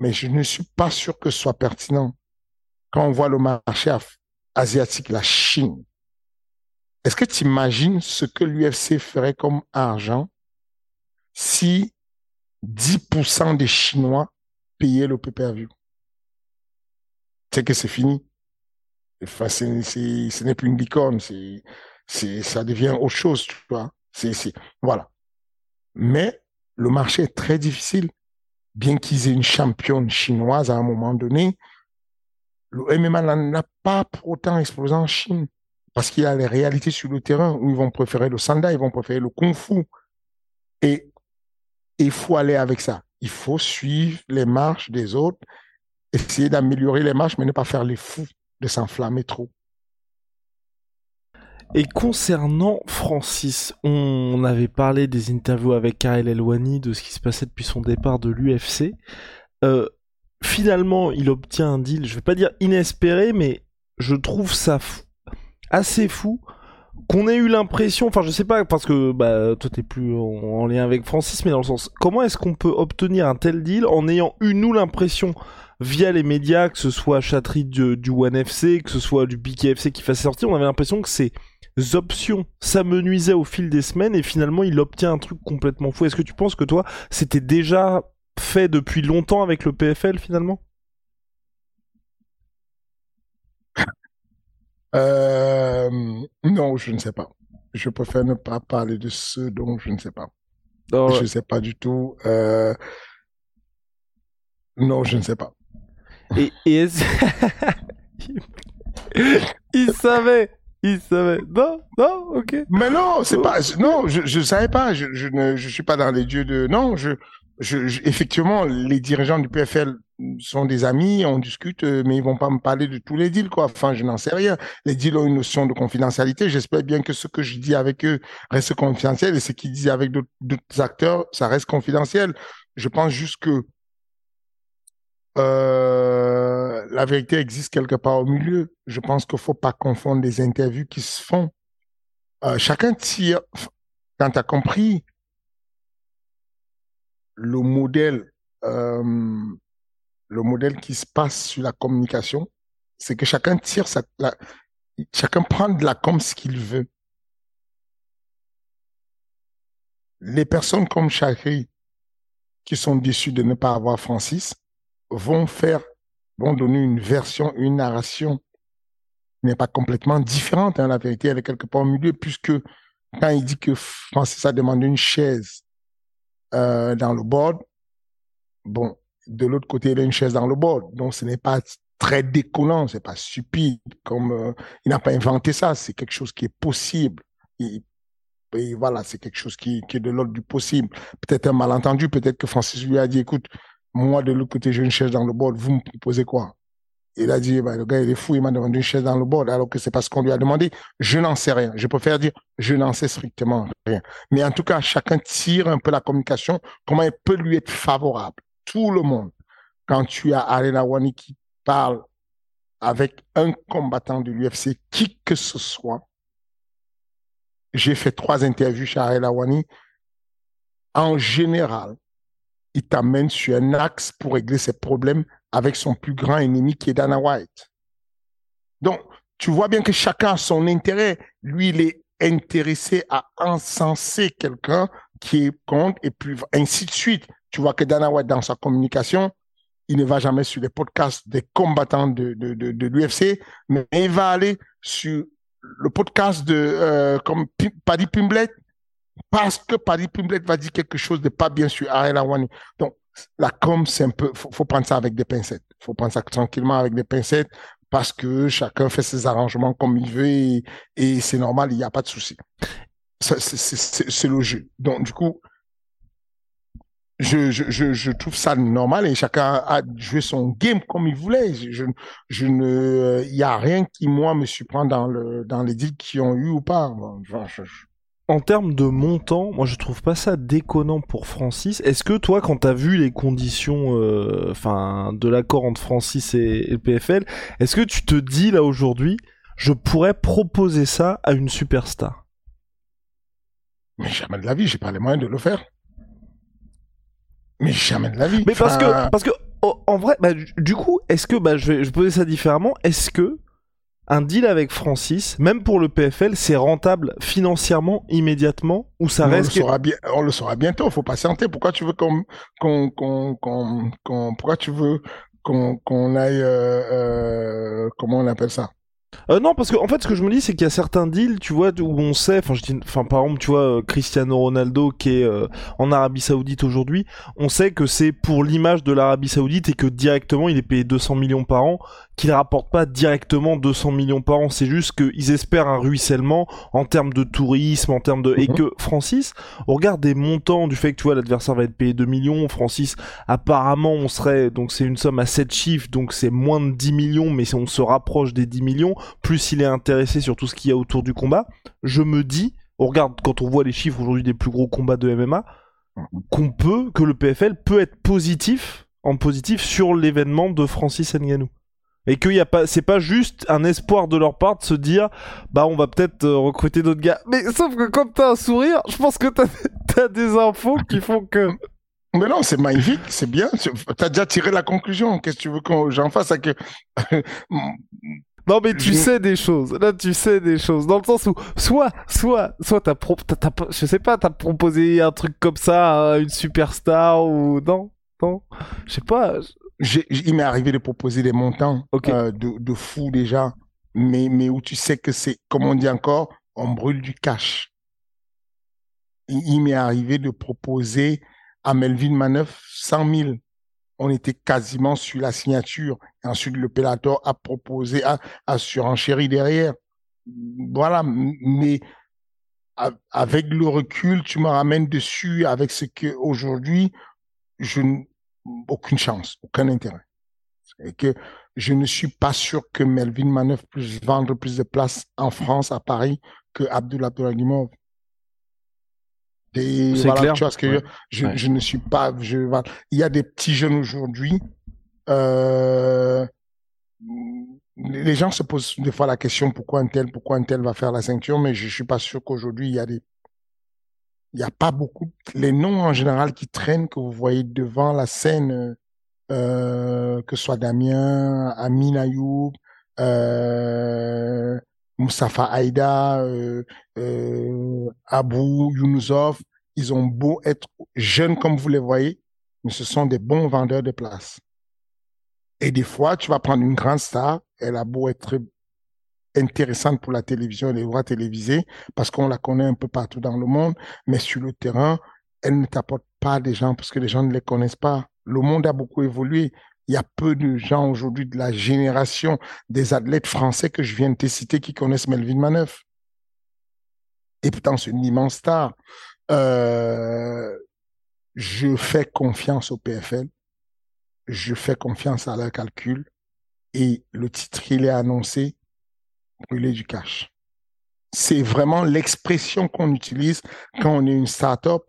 mais je ne suis pas sûr que ce soit pertinent. Quand on voit le marché asiatique, la Chine, est-ce que tu imagines ce que l'UFC ferait comme argent si 10% des Chinois payaient le pay-per-view? C'est que c'est fini. Enfin, ce n'est plus une licorne, c'est, ça devient autre chose, tu vois. C'est, voilà. Mais le marché est très difficile. Bien qu'ils aient une championne chinoise à un moment donné, le MMA n'a pas pour autant explosé en Chine. Parce qu'il y a les réalités sur le terrain où ils vont préférer le sanda, ils vont préférer le kung fu. Et il faut aller avec ça. Il faut suivre les marches des autres, essayer d'améliorer les marches, mais ne pas faire les fous de s'enflammer trop. Et concernant Francis, on avait parlé des interviews avec Karel Elwani, de ce qui se passait depuis son départ de l'UFC. Euh, finalement, il obtient un deal, je vais pas dire inespéré, mais je trouve ça assez fou qu'on ait eu l'impression, enfin je sais pas, parce que bah, toi t'es plus en, lien avec Francis, mais dans le sens, comment est-ce qu'on peut obtenir un tel deal en ayant eu nous l'impression via les médias, que ce soit Chattery du, du One FC, que ce soit du BKFC qui fasse sortir, on avait l'impression que ces options s'amenuisaient au fil des semaines et finalement il obtient un truc complètement fou. Est-ce que tu penses que toi, c'était déjà fait depuis longtemps avec le PFL finalement? Euh, Non, je ne sais pas. Je préfère ne pas parler de ce dont je ne sais pas. Oh, je ne sais pas du tout. Euh... Non, je ne sais pas. Et, il savait. Il savait. Non, non, ok. Mais non, c'est pas. Non, je je savais pas. Je, je ne je suis pas dans les dieux de. Non, je, je, effectivement, les dirigeants du PFL sont des amis, on discute, euh, mais ils vont pas me parler de tous les deals, quoi. Enfin, je n'en sais rien. Les deals ont une notion de confidentialité. J'espère bien que ce que je dis avec eux reste confidentiel et ce qu'ils disent avec d'autres acteurs, ça reste confidentiel. Je pense juste que euh, la vérité existe quelque part au milieu. Je pense qu'il faut pas confondre les interviews qui se font. Euh, chacun tire. Quand tu as compris le modèle, euh, le modèle qui se passe sur la communication, c'est que chacun tire chacun prend de la com ce qu'il veut. Les personnes comme Chakri qui sont déçues de ne pas avoir Francis, vont faire, vont donner une version, une narration n'est pas complètement différente. Hein. La vérité, elle est quelque part au milieu, puisque quand il dit que Francis a demandé une chaise euh, dans le board, bon, de l'autre côté, il a une chaise dans le board. Donc, ce n'est pas très déconnant, c'est pas stupide, comme euh, il n'a pas inventé ça, c'est quelque chose qui est possible. Et, et voilà, c'est quelque chose qui, qui est de l'ordre du possible. Peut-être un malentendu, peut-être que Francis lui a dit, écoute, moi, de l'autre côté, j'ai une chaise dans le bord. Vous me proposez quoi? Il a dit, bah, le gars, il est fou, il m'a demandé une chaise dans le bord, alors que c'est pas ce qu'on lui a demandé. Je n'en sais rien. Je préfère dire, je n'en sais strictement rien. Mais en tout cas, chacun tire un peu la communication, comment elle peut lui être favorable. Tout le monde. Quand tu as Arena Wani qui parle avec un combattant de l'UFC, qui que ce soit, j'ai fait trois interviews chez Arena Wani. En général, il t'amène sur un axe pour régler ses problèmes avec son plus grand ennemi qui est Dana White. Donc, tu vois bien que chacun a son intérêt. Lui, il est intéressé à encenser quelqu'un qui est contre et puis ainsi de suite. Tu vois que Dana White, dans sa communication, il ne va jamais sur les podcasts des combattants de, de, de, l'UFC, mais il va aller sur le podcast de euh, comme Paddy Pimblet parce que Paddy Pimblet va dire quelque chose de pas bien sur Ariel Awani. Donc, la com, c'est un peu, faut, faut prendre ça avec des pincettes. Faut prendre ça tranquillement avec des pincettes parce que chacun fait ses arrangements comme il veut et, et c'est normal, il n'y a pas de souci. C'est le jeu. Donc, du coup, je, je, je, trouve ça normal et chacun a joué son game comme il voulait. Je, je ne, il y a rien qui moi me surprend dans le dans les deals qui ont eu ou pas. En termes de montant, moi je trouve pas ça déconnant pour Francis. Est-ce que toi, quand t'as vu les conditions, euh, enfin, de l'accord entre Francis et, le PFL, est-ce que tu te dis là aujourd'hui, je pourrais proposer ça à une superstar? Mais jamais de la vie, j'ai pas les moyens de le faire. Mais jamais de la vie. Mais parce que, parce que, oh, en vrai, bah, du coup, est-ce que, bah, je vais, je poser ça différemment. Est-ce que un deal avec Francis, même pour le PFL, c'est rentable financièrement immédiatement ou ça reste on le, saura bien, on le saura bientôt. Faut patienter. Pourquoi tu veux qu'on, qu'on, qu'on, qu'on, pourquoi tu veux qu'on, qu'on aille, euh, euh, comment on appelle ça? Euh, non, parce que en fait, ce que je me dis, c'est qu'il y a certains deals, tu vois, où on sait, enfin, je dis, enfin, par exemple, tu vois, euh, Cristiano Ronaldo qui est euh, en Arabie Saoudite aujourd'hui, on sait que c'est pour l'image de l'Arabie Saoudite et que directement, il est payé 200 millions par an, qu'il rapporte pas directement 200 millions par an. C'est juste qu'ils espèrent un ruissellement en termes de tourisme, en termes de, et mhm. que Francis, on regarde des montants du fait que tu vois, l'adversaire va être payé 2 millions. Francis, apparemment, on serait, donc c'est une somme à 7 chiffres, donc c'est moins de 10 millions, mais on se rapproche des 10 millions plus il est intéressé sur tout ce qu'il y a autour du combat, je me dis, on regarde quand on voit les chiffres aujourd'hui des plus gros combats de MMA, qu'on peut, que le PFL peut être positif, en positif sur l'événement de Francis Ngannou. Et y a pas, c'est pas juste un espoir de leur part de se dire, bah on va peut-être euh, recruter d'autres gars. Mais sauf que comme t'as un sourire, je pense que t'as as des infos qui font que. Mais non, c'est magnifique, c'est bien. T'as déjà tiré la conclusion. Qu'est-ce que tu veux que j'en fasse avec Non, mais tu sais des choses. Là, tu sais des choses. Dans le sens où, soit, soit, soit t'as, pro... je sais pas, t'as proposé un truc comme ça à une superstar ou non, non, je sais pas. il m'est arrivé de proposer des montants euh, de, de fou déjà, mais, mais où tu sais que c'est, comme on dit encore, on brûle du cash. Il, m'est arrivé de proposer à Melvin Maneuf 100 000 on était quasiment sur la signature. Et ensuite, le Pélator a proposé, a, a surenchéri derrière. Voilà, mais avec le recul, tu me ramènes dessus avec ce que aujourd'hui, je aucune chance, aucun intérêt. Et que je ne suis pas sûr que Melvin Manœuvre puisse vendre plus de places en France, à Paris, que Abdullah Abdullah c'est clair. Tu vois ce que je, je, ne suis pas. Je, Il y a des petits jeunes aujourd'hui. Euh, les gens se posent des fois la question pourquoi un tel, pourquoi un tel va faire la ceinture, mais je suis pas sûr qu'aujourd'hui il y a des. Il n'y a pas beaucoup. Les noms en général qui traînent, que vous voyez devant la scène, euh, que ce soit Damien, Amin Ayoub, euh, Moussafa Aïda, euh, euh, Abou ils ont beau être jeunes comme vous les voyez, mais ce sont des bons vendeurs de places. Et des fois, tu vas prendre une grande star, elle a beau être intéressante pour la télévision les voix télévisées, parce qu'on la connaît un peu partout dans le monde, mais sur le terrain, elle ne t'apporte pas des gens parce que les gens ne les connaissent pas. Le monde a beaucoup évolué. Il y a peu de gens aujourd'hui de la génération des athlètes français que je viens de te citer qui connaissent Melvin Maneuf. Et pourtant, c'est une immense star. Euh, je fais confiance au PFL. Je fais confiance à leur calcul. Et le titre, il est annoncé, brûler du cash. C'est vraiment l'expression qu'on utilise quand on est une start-up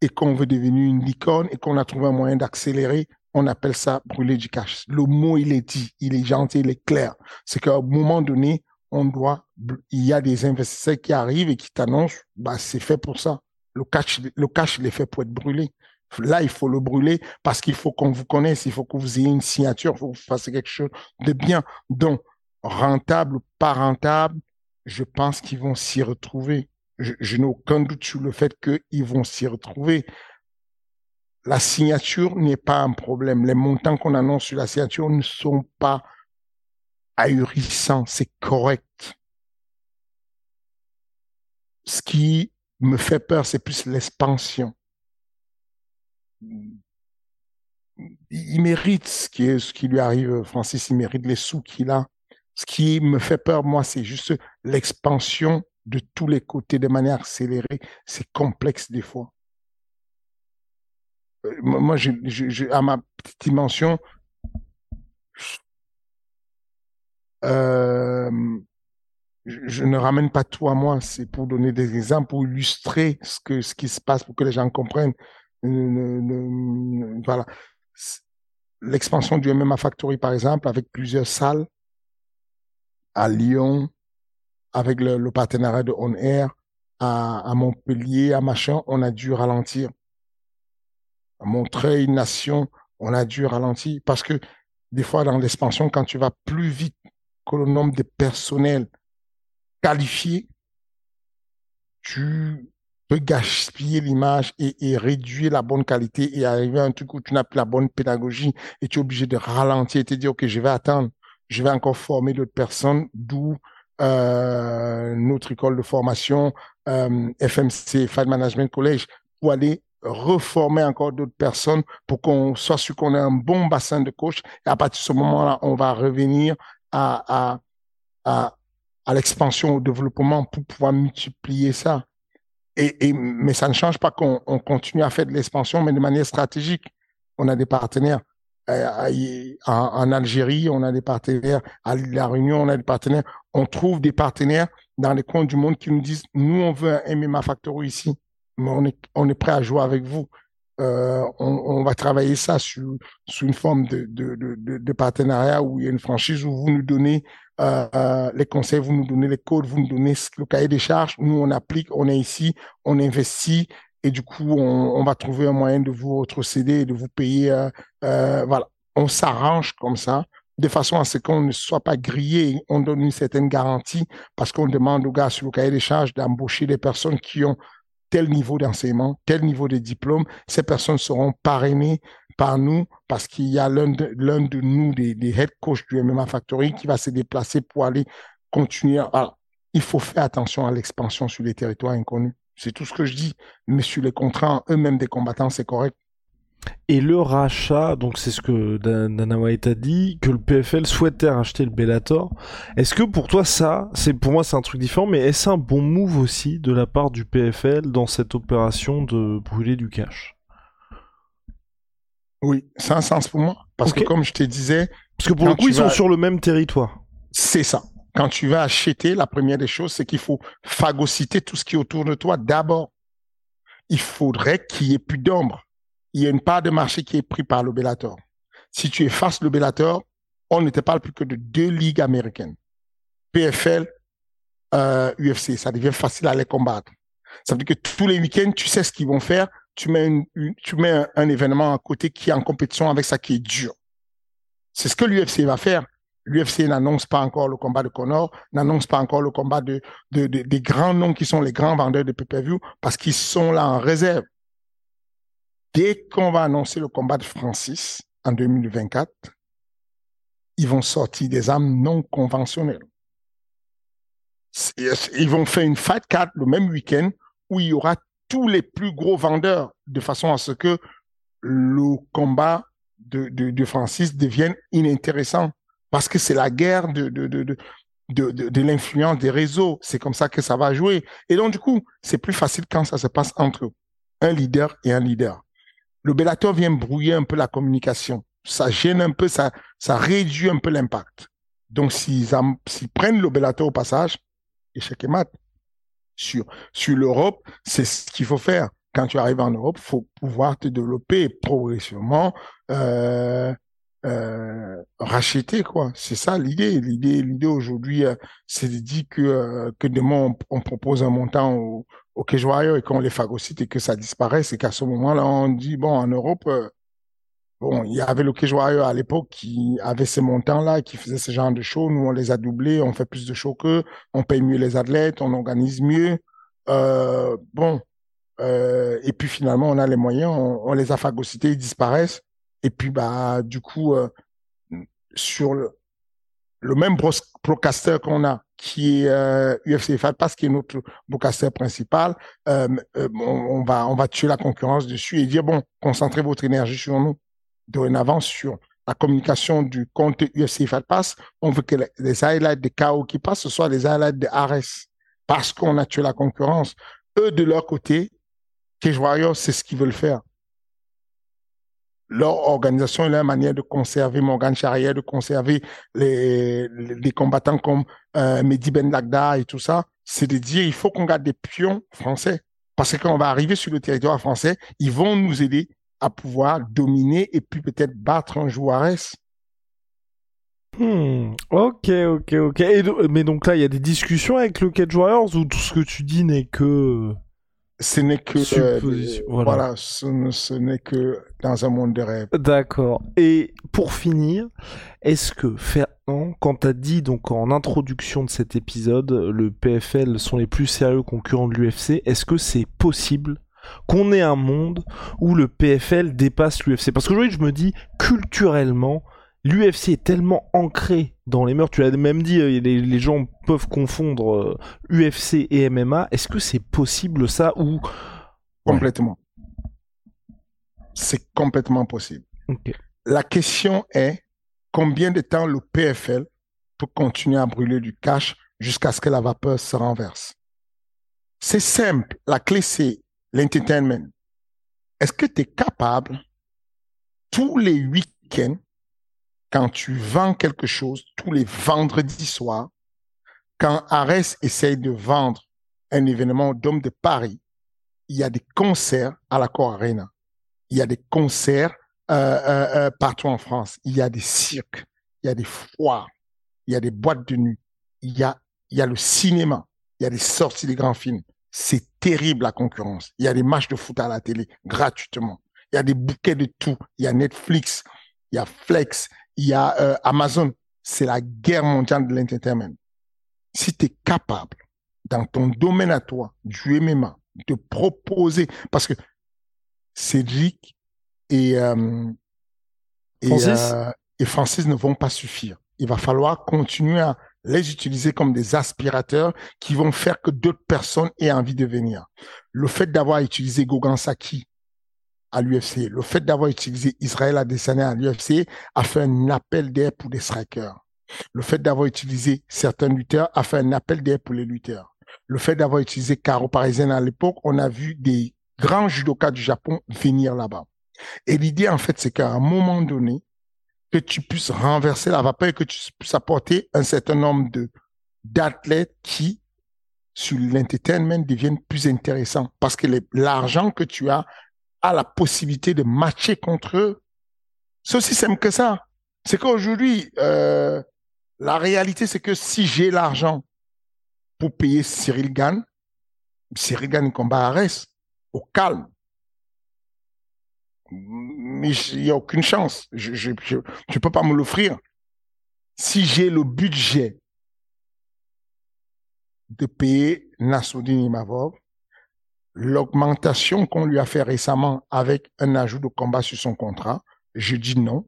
et qu'on veut devenir une licorne et qu'on a trouvé un moyen d'accélérer on appelle ça brûler du cash. Le mot, il est dit, il est gentil, il est clair. C'est qu'à un moment donné, on doit, il y a des investisseurs qui arrivent et qui t'annoncent, bah, c'est fait pour ça. Le cash, le cash, il est fait pour être brûlé. Là, il faut le brûler parce qu'il faut qu'on vous connaisse, il faut que vous ayez une signature, il faut que vous fassiez quelque chose de bien. Donc, rentable pas rentable, je pense qu'ils vont s'y retrouver. Je, je n'ai aucun doute sur le fait qu'ils vont s'y retrouver la signature n'est pas un problème. Les montants qu'on annonce sur la signature ne sont pas ahurissants, c'est correct. Ce qui me fait peur, c'est plus l'expansion. il mérite ce qui, lui arrive, Francis, il mérite les sous qu'il a. Ce qui me fait peur, moi, c'est juste l'expansion de tous les côtés de manière accélérée. C'est complexe des fois. Euh, moi, je, à ma petite dimension, euh, je, ne ramène pas tout à moi. C'est pour donner des exemples, pour illustrer ce que ce qui se passe, pour que les gens comprennent. voilà. L'expansion du MMA Factory, par exemple, avec plusieurs salles à Lyon, avec le, partenariat de On Air, à, Montpellier, à Machin, on a dû ralentir. À Montreuil, Nation, on a dû ralentir. Parce que des fois, dans l'expansion, quand tu vas plus vite que le nombre de personnels qualifiés, tu peux gaspiller l'image et, réduire la bonne qualité et arriver à un truc où tu n'as plus la bonne pédagogie et tu es obligé de ralentir et te dire, OK, je vais attendre, je vais encore former d'autres personnes, d'où euh, notre école de formation, euh, FMC, Fight Management College, pour aller reformer encore d'autres personnes pour qu'on soit sûr qu'on ait un bon bassin de coach. Et à partir de ce moment-là, on va revenir à, à, à, l'expansion, au développement pour pouvoir multiplier ça. Et, et, mais ça ne change pas qu'on on continue à faire de l'expansion, mais de manière stratégique. On a des partenaires euh, en, en, Algérie, on a des partenaires à La Réunion, on a des partenaires. On trouve des partenaires dans les coins du monde qui nous disent, nous, on veut un MMA Factory ici, mais on est, prêt à jouer avec vous. Euh, on, va travailler ça sous, une forme de, partenariat où il y a une franchise où vous nous donnez euh, euh, les conseils, vous nous donnez les codes, vous nous donnez le cahier des charges. Nous, on applique, on est ici, on investit et du coup, on, va trouver un moyen de vous retrocéder et de vous payer. Voilà, on s'arrange comme ça de façon à ce qu'on ne soit pas grillé. On donne une certaine garantie parce qu'on demande aux gars sur le cahier des charges d'embaucher des personnes qui ont tel niveau d'enseignement, tel niveau de diplôme. Ces personnes seront parrainées par nous parce qu'il y a l'un de, nous, des, des head coach du MMA Factory, qui va se déplacer pour aller continuer. Alors, il faut faire attention à l'expansion sur les territoires inconnus. C'est tout ce que je dis. Mais sur les contrats eux-mêmes des combattants, c'est correct. Et le rachat, donc c'est ce que Dana White a dit, que le PFL souhaitait racheter le Bellator. Est-ce que pour toi ça, c'est pour moi c'est un truc différent, mais est-ce un bon move aussi de la part du PFL dans cette opération de brûler du cash? Oui, c'est un sens pour moi, parce que comme je te disais, parce que pour le coup ils sont sur le même territoire. C'est ça. Quand tu vas acheter, la première des choses, c'est qu'il faut phagocyter tout ce qui est autour de toi. D'abord, il faudrait qu'il y ait plus d'ombre il y a une part de marché qui est prise par le Bellator. Si tu effaces le Bellator, on ne te parle plus que de deux ligues américaines. PFL, euh, UFC, ça devient facile à les combattre. Ça veut dire que tous les week-ends, tu sais ce qu'ils vont faire. Tu mets, un, événement à côté qui est en compétition avec ça qui est dur. C'est ce que l'UFC va faire. L'UFC n'annonce pas encore le combat de Connor, n'annonce pas encore le combat de, des grands noms qui sont les grands vendeurs de pay-per-view parce qu'ils sont là en réserve dès qu'on va annoncer le combat de Francis en 2024, ils vont sortir des armes non conventionnelles. Ils vont faire une fight card le même week-end où il y aura tous les plus gros vendeurs de façon à ce que le combat de, Francis devienne inintéressant parce que c'est la guerre de de, de, de l'influence des réseaux. C'est comme ça que ça va jouer. Et donc, du coup, c'est plus facile quand ça se passe entre un leader et un leader le Bellator vient brouiller un peu la communication. Ça gêne un peu, ça, ça réduit un peu l'impact. Donc, s'ils, prennent le au passage, échec et mat. Sur, l'Europe, c'est ce qu'il faut faire. Quand tu arrives en Europe, faut pouvoir te développer progressivement, euh, euh, racheter quoi. C'est ça l'idée. L'idée, aujourd'hui, euh, c'est de dire que euh, que demain on, propose un montant au, au et qu'on les phagocyte et que ça disparaît. C'est qu'à ce moment-là, on dit bon en Europe, euh, bon il y avait le Cage à l'époque qui avait ces montants-là, qui faisait ce genre de shows. Nous on les a doublés, on fait plus de shows qu'eux, on paye mieux les athlètes, on organise mieux. bon. et puis finalement, on a les moyens, on, les a phagocytés, ils disparaissent. Et puis, bah, du coup, euh, sur le, le même broadcaster qu'on a, qui est euh, UFC Fight Pass, qui est notre broadcaster principal, euh, euh on, va on va tuer la concurrence dessus et dire bon, concentrez votre énergie sur nous. dorénavant sur la communication du compte UFC Fight Pass, on veut que les highlights de KO qui passent, ce soit des highlights de Ares. Parce qu'on a tué la concurrence. Eux, de leur côté, Cage Warriors, c'est ce qu'ils veulent faire. Leur organisation et leur manière de conserver Morgan Charrière, de conserver les, les, combattants comme euh, Mehdi Ben Lagda et tout ça, c'est de dire il faut qu'on garde des pions français. Parce que quand on va arriver sur le territoire français, ils vont nous aider à pouvoir dominer et puis peut-être battre un joueur Hmm, ok, ok, ok. mais donc là, il y a des discussions avec le Cage Warriors ou tout ce que tu dis n'est que. Ce n'est que. Euh, voilà, ce, n'est que dans un monde de rêve. D'accord. Et pour finir, est-ce que Fernand, quand tu as dit donc en introduction de cet épisode, le PFL sont les plus sérieux concurrents de l'UFC, est-ce que c'est possible qu'on ait un monde où le PFL dépasse l'UFC. Parce qu'aujourd'hui, je me dis, culturellement, l'UFC est tellement ancré dans les mœurs. Tu l'as même dit, euh, les, gens peuvent confondre UFC euh, et MMA. Est-ce que c'est possible ça ou complètement C'est complètement possible. La question est combien de temps le PFL peut continuer à brûler du cash jusqu'à ce que la vapeur se renverse? C'est simple. La clé, c'est l'entertainment. Est-ce que tu es capable, tous les week-ends, quand tu vends quelque chose, tous les vendredis soirs, quand Ares essaye de vendre un événement au Dôme de Paris, il y a des concerts à la Cour Arena. Il y a des concerts euh, euh, euh, partout en France. Il y a des cirques, il y a des foires, il y a des boîtes de nuit, il y a, il y a le cinéma, il y a des sorties de grands films. C'est terrible la concurrence. Il y a des matchs de foot à la télé gratuitement. Il y a des bouquets de tout. Il y a Netflix, il y a Flex, il y a euh, Amazon. C'est la guerre mondiale de l'entertainment. Si tu es capable, dans ton domaine à toi, du MMA, de proposer, parce que Cédric et, euh, et, Francis? Euh, et Francis ne vont pas suffire. Il va falloir continuer à les utiliser comme des aspirateurs qui vont faire que d'autres personnes aient envie de venir. Le fait d'avoir utilisé Gogan Saki à l'UFC, le fait d'avoir utilisé Israël Adesanya à l'UFC a fait un appel d'air pour des strikers. Le fait d'avoir utilisé certains lutteurs a fait un appel d'air pour les lutteurs. Le fait d'avoir utilisé Caro Parisien à l'époque, on a vu des grands judokas du Japon venir là-bas. Et l'idée, en fait, c'est qu'à un moment donné, que tu puisses renverser la vapeur et que tu puisses apporter un certain nombre d'athlètes qui, sur l'entertainment, deviennent plus intéressants. Parce que l'argent que tu as a la possibilité de matcher contre eux. C'est aussi simple que ça. C'est qu'aujourd'hui, euh, la réalité, c'est que si j'ai l'argent pour payer Cyril Gann, Cyril Gann combat Arès, au calme mais il n'y a aucune chance. Je je, peux pas me l'offrir. Si j'ai le budget de payer Nassoudine Imavov, l'augmentation qu'on lui a fait récemment avec un ajout de combat sur son contrat, je dis non.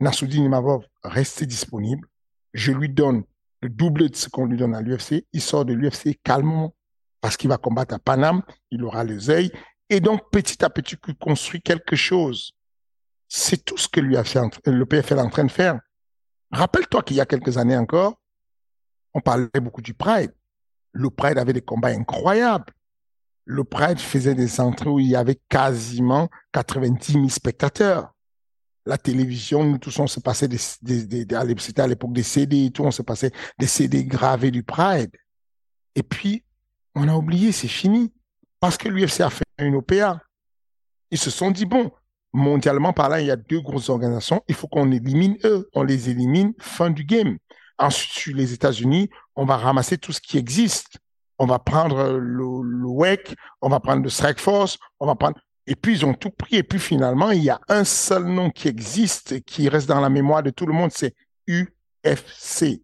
Nassoudine Imavov reste disponible. Je lui donne le double de ce qu'on lui donne à l'UFC. Il sort de l'UFC calmement parce qu'il va combattre à Paname. Il aura les œils et donc, petit à petit, il construit quelque chose. C'est tout ce que lui a fait, le PFL est en train de faire. Rappelle-toi qu'il y a quelques années encore, on parlait beaucoup du Pride. Le Pride avait des combats incroyables. Le Pride faisait des entrées où il y avait quasiment 90 000 spectateurs. La télévision, nous tous, on se passait des, c'était à l'époque des CD et tout, on se passait des CD gravés du Pride. Et puis, on a oublié, c'est fini. Parce que l'UFC a fait une OPA. Ils se sont dit, bon, mondialement parlant, il y a deux grosses organisations, il faut qu'on élimine eux. On les élimine, fin du game. Ensuite, sur les États-Unis, on va ramasser tout ce qui existe. On va prendre le, le WEC, on va prendre le Strike Force, on va prendre... Et puis, ils ont tout pris. Et puis, finalement, il y a un seul nom qui existe, qui reste dans la mémoire de tout le monde, c'est UFC.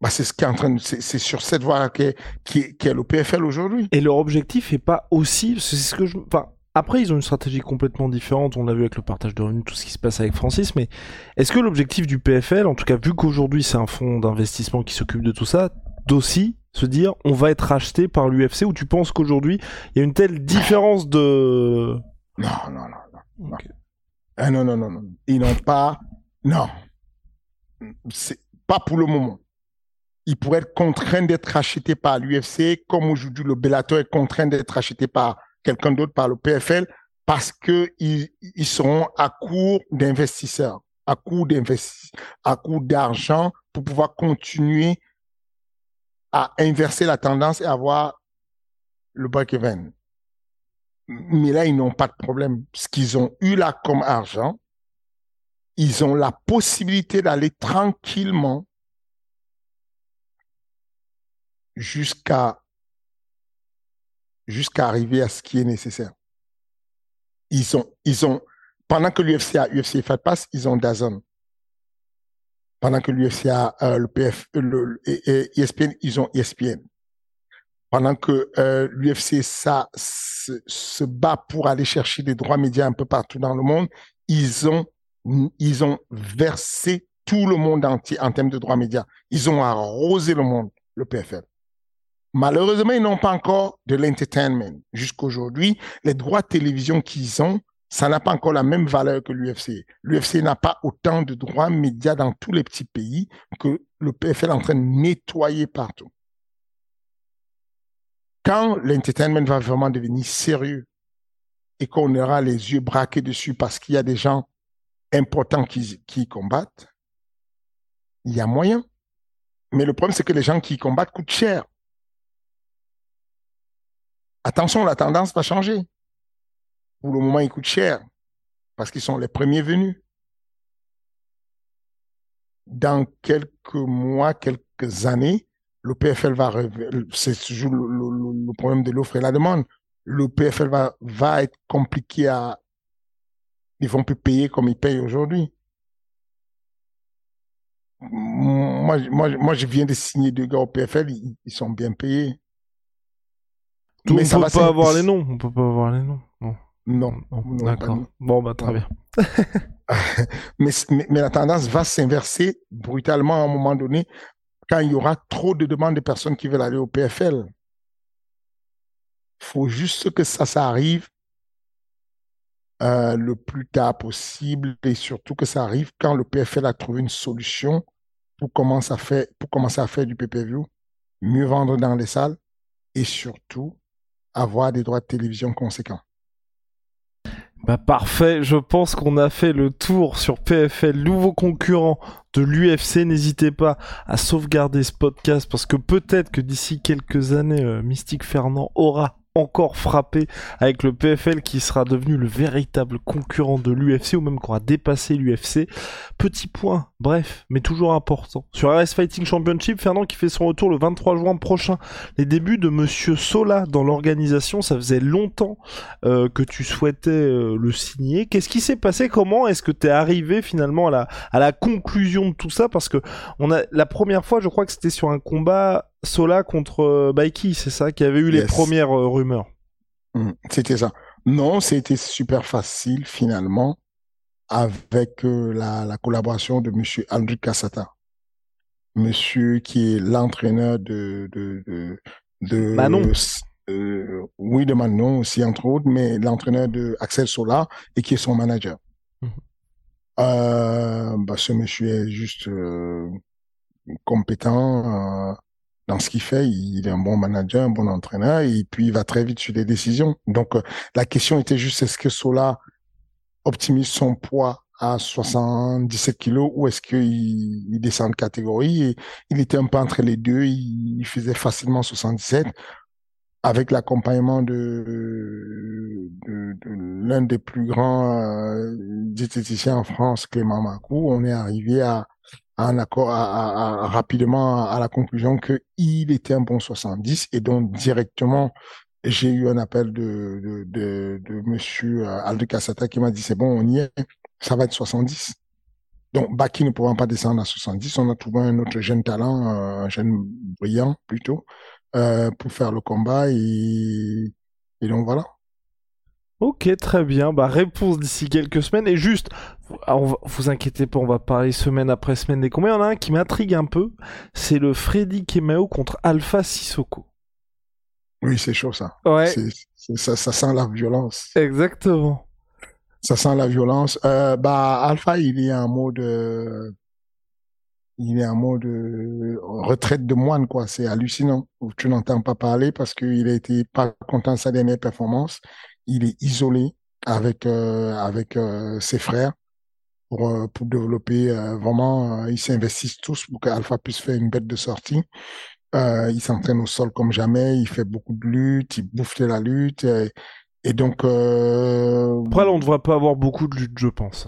Bah, c'est ce qui est en train c'est sur cette voie qu'est qui, est le PFL aujourd'hui. Et leur objectif est pas aussi, c'est ce que je, enfin, après, ils ont une stratégie complètement différente. On l'a vu avec le partage de revenus, tout ce qui se passe avec Francis. Mais est-ce que l'objectif du PFL, en tout cas, vu qu'aujourd'hui c'est un fonds d'investissement qui s'occupe de tout ça, d'aussi se dire on va être racheté par l'UFC ou tu penses qu'aujourd'hui il y a une telle différence de. Non, non, non. non, Ah non, non, non, non. Ils n'ont pas. Non. C'est pas pour le moment. Ils pourraient être contraints d'être achetés par l'UFC, comme aujourd'hui le Bellator est contraint d'être acheté par quelqu'un d'autre, par le PFL, parce que ils, ils seront à court d'investisseurs, à court à court d'argent pour pouvoir continuer à inverser la tendance et avoir le break-even. Mais là, ils n'ont pas de problème. Ce qu'ils ont eu là comme argent, ils ont la possibilité d'aller tranquillement jusqu'à arriver à ce qui est nécessaire. Ils ont, pendant que l'UFC a UFC Fight ils ont Dazon. Pendant que l'UFC a euh, le PF, le, ESPN, ils ont ESPN. Pendant que euh, l'UFC se, bat pour aller chercher des droits médias un peu partout dans le monde, ils ont ils ont versé tout le monde entier en termes de droits médias. Ils ont arrosé le monde, le PFL. Malheureusement, ils n'ont pas encore de l'entertainment. Jusqu'aujourd'hui, les droits de télévision qu'ils ont, ça n'a pas encore la même valeur que l'UFC. L'UFC n'a pas autant de droits médias dans tous les petits pays que le PFL est en train de nettoyer partout. Quand l'entertainment va vraiment devenir sérieux et qu'on aura les yeux braqués dessus parce qu'il y a des gens importants qui, qui combattent, il y a moyen. Mais le problème, c'est que les gens qui combattent coûtent cher. Attention, la tendance va changer. Pour le moment, ils coûtent cher parce qu'ils sont les premiers venus. Dans quelques mois, quelques années, le PFL va, c'est toujours le, problème de l'offre et la demande. Le PFL va, va être compliqué à, ils vont plus payer comme ils payent aujourd'hui. Moi, moi, moi, je viens de signer deux gars au PFL, ils, sont bien payés. Tout, mais on peut pas avoir les noms. On peut pas avoir les noms. Non. Non. D'accord. Bon, bah, très bien. mais, mais, la tendance va s'inverser brutalement à un moment donné quand il y aura trop de demandes de personnes qui veulent aller au PFL. Il faut juste que ça, ça arrive euh, le plus tard possible et surtout que ça arrive quand le PFL a trouvé une solution pour commencer à faire, pour commencer à faire du PPV, mieux vendre dans les salles et surtout avoir des droits de télévision conséquents. Bah parfait, je pense qu'on a fait le tour sur PFL, nouveau concurrent de l'UFC. N'hésitez pas à sauvegarder ce podcast parce que peut-être que d'ici quelques années, euh, Mystique Fernand aura encore frappé avec le PFL qui sera devenu le véritable concurrent de l'UFC ou même qu'on aura dépassé l'UFC. Petit point, bref, mais toujours important. Sur RS Fighting Championship, Fernand qui fait son retour le 23 juin prochain. Les débuts de Monsieur Sola dans l'organisation, ça faisait longtemps euh, que tu souhaitais euh, le signer. Qu'est-ce qui s'est passé? Comment est-ce que tu es arrivé finalement à la, à la conclusion de tout ça? Parce que on a la première fois, je crois que c'était sur un combat Sola contre euh, Baiki, c'est ça qui avait eu les premières euh, rumeurs. Mm, c'était ça. Non, c'était super facile finalement avec euh, la, collaboration de Monsieur Andrew Cassata. Monsieur qui est l'entraîneur de, de, de, Manon. oui, de Manon aussi, entre autres, mais l'entraîneur de Axel Sola et qui est son manager. Mhm. bah, ce monsieur est juste compétent dans ce qu'il fait. Il est un bon manager, un bon entraîneur, et puis il va très vite sur des décisions. Donc, euh, la question était juste, est-ce que Sola optimise son poids à 77 kilos ou est-ce qu'il il descend de catégorie et il était un peu entre les deux, il, faisait facilement 77 avec l'accompagnement de, l'un des plus grands euh, diététiciens en France, Clément Macou, on est arrivé à un accord à, rapidement à la conclusion que il était un bon 70 et donc directement j'ai eu un appel de de, monsieur euh, Aldo Cassata qui m'a dit c'est bon on y est ça va être 70 donc Baki ne pouvant pas descendre à 70 on a trouvé un autre jeune talent euh, un jeune brillant plutôt euh, pour faire le combat et donc voilà Ok, très bien. Bah, réponse d'ici quelques semaines. Et juste, on vous inquiétez pas, on va parler semaine après semaine des combats. Il y en a un qui m'intrigue un peu. C'est le Freddy Kemeo contre Alpha Sissoko. Oui, c'est chaud ça. Ouais. ça. Ça sent la violence. Exactement. Ça sent la violence. Euh, bah, Alpha, il est en mode, euh, il est en mode euh, retraite de moine, quoi. C'est hallucinant. Tu n'entends pas parler parce qu'il a été pas content de sa dernière performance. Il est isolé avec euh, avec ses frères pour pour développer vraiment. ils s'investissent tous pour qu'Alpha puisse faire une bête de sortie. Il s'entraîne au sol comme jamais. Il fait beaucoup de lutte. Il bouffe de la lutte. Et donc. Euh... Après, là, on ne devrait pas avoir beaucoup de lutte, je pense.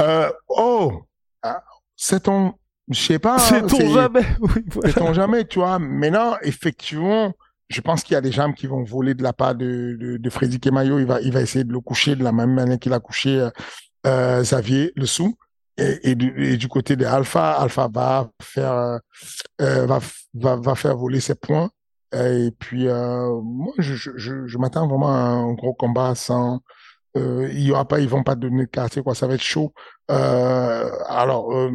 Euh, oh, ah, c'est-on, je sais pas. C'est-on jamais? Oui, C'est-on jamais, tu vois? Maintenant, effectivement, je pense qu'il y a des gens qui vont voler de la part de, de, de Freddy Kemayo. Il va, il va essayer de le coucher de la même manière qu'il a couché euh, euh Xavier Le Sou. Et, du, et, du, côté de Alpha, Alpha va faire, euh, va, va, va faire voler ses points. Et puis, euh, moi, je, je, je m'attends vraiment à un gros combat sans. Euh, il y aura pas, ils vont pas donner de quartier, quoi. Ça va être chaud. Euh, alors, euh,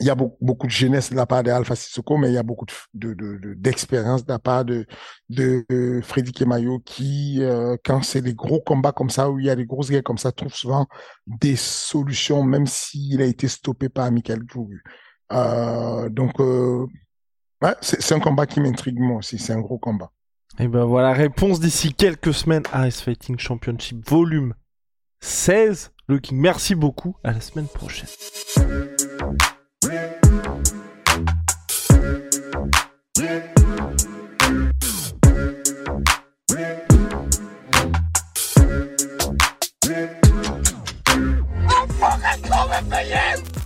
il y a beaucoup, de jeunesse de la part de Alpha Sissoko, mais il y a beaucoup de, de, d'expérience de, la part de, de, Freddy Kemayo qui, euh, quand c'est des gros combats comme ça, où il y a des grosses guerres comme ça, trouve souvent des solutions, même s'il a été stoppé par Michael Djourgu. Euh, donc, euh, Ouais, c'est un combat qui m'intrigue moi aussi, c'est un gros combat. Et ben voilà, réponse d'ici quelques semaines à Ice Fighting Championship volume 16. Le King, merci beaucoup, à la semaine prochaine. I'm fucking coming for you!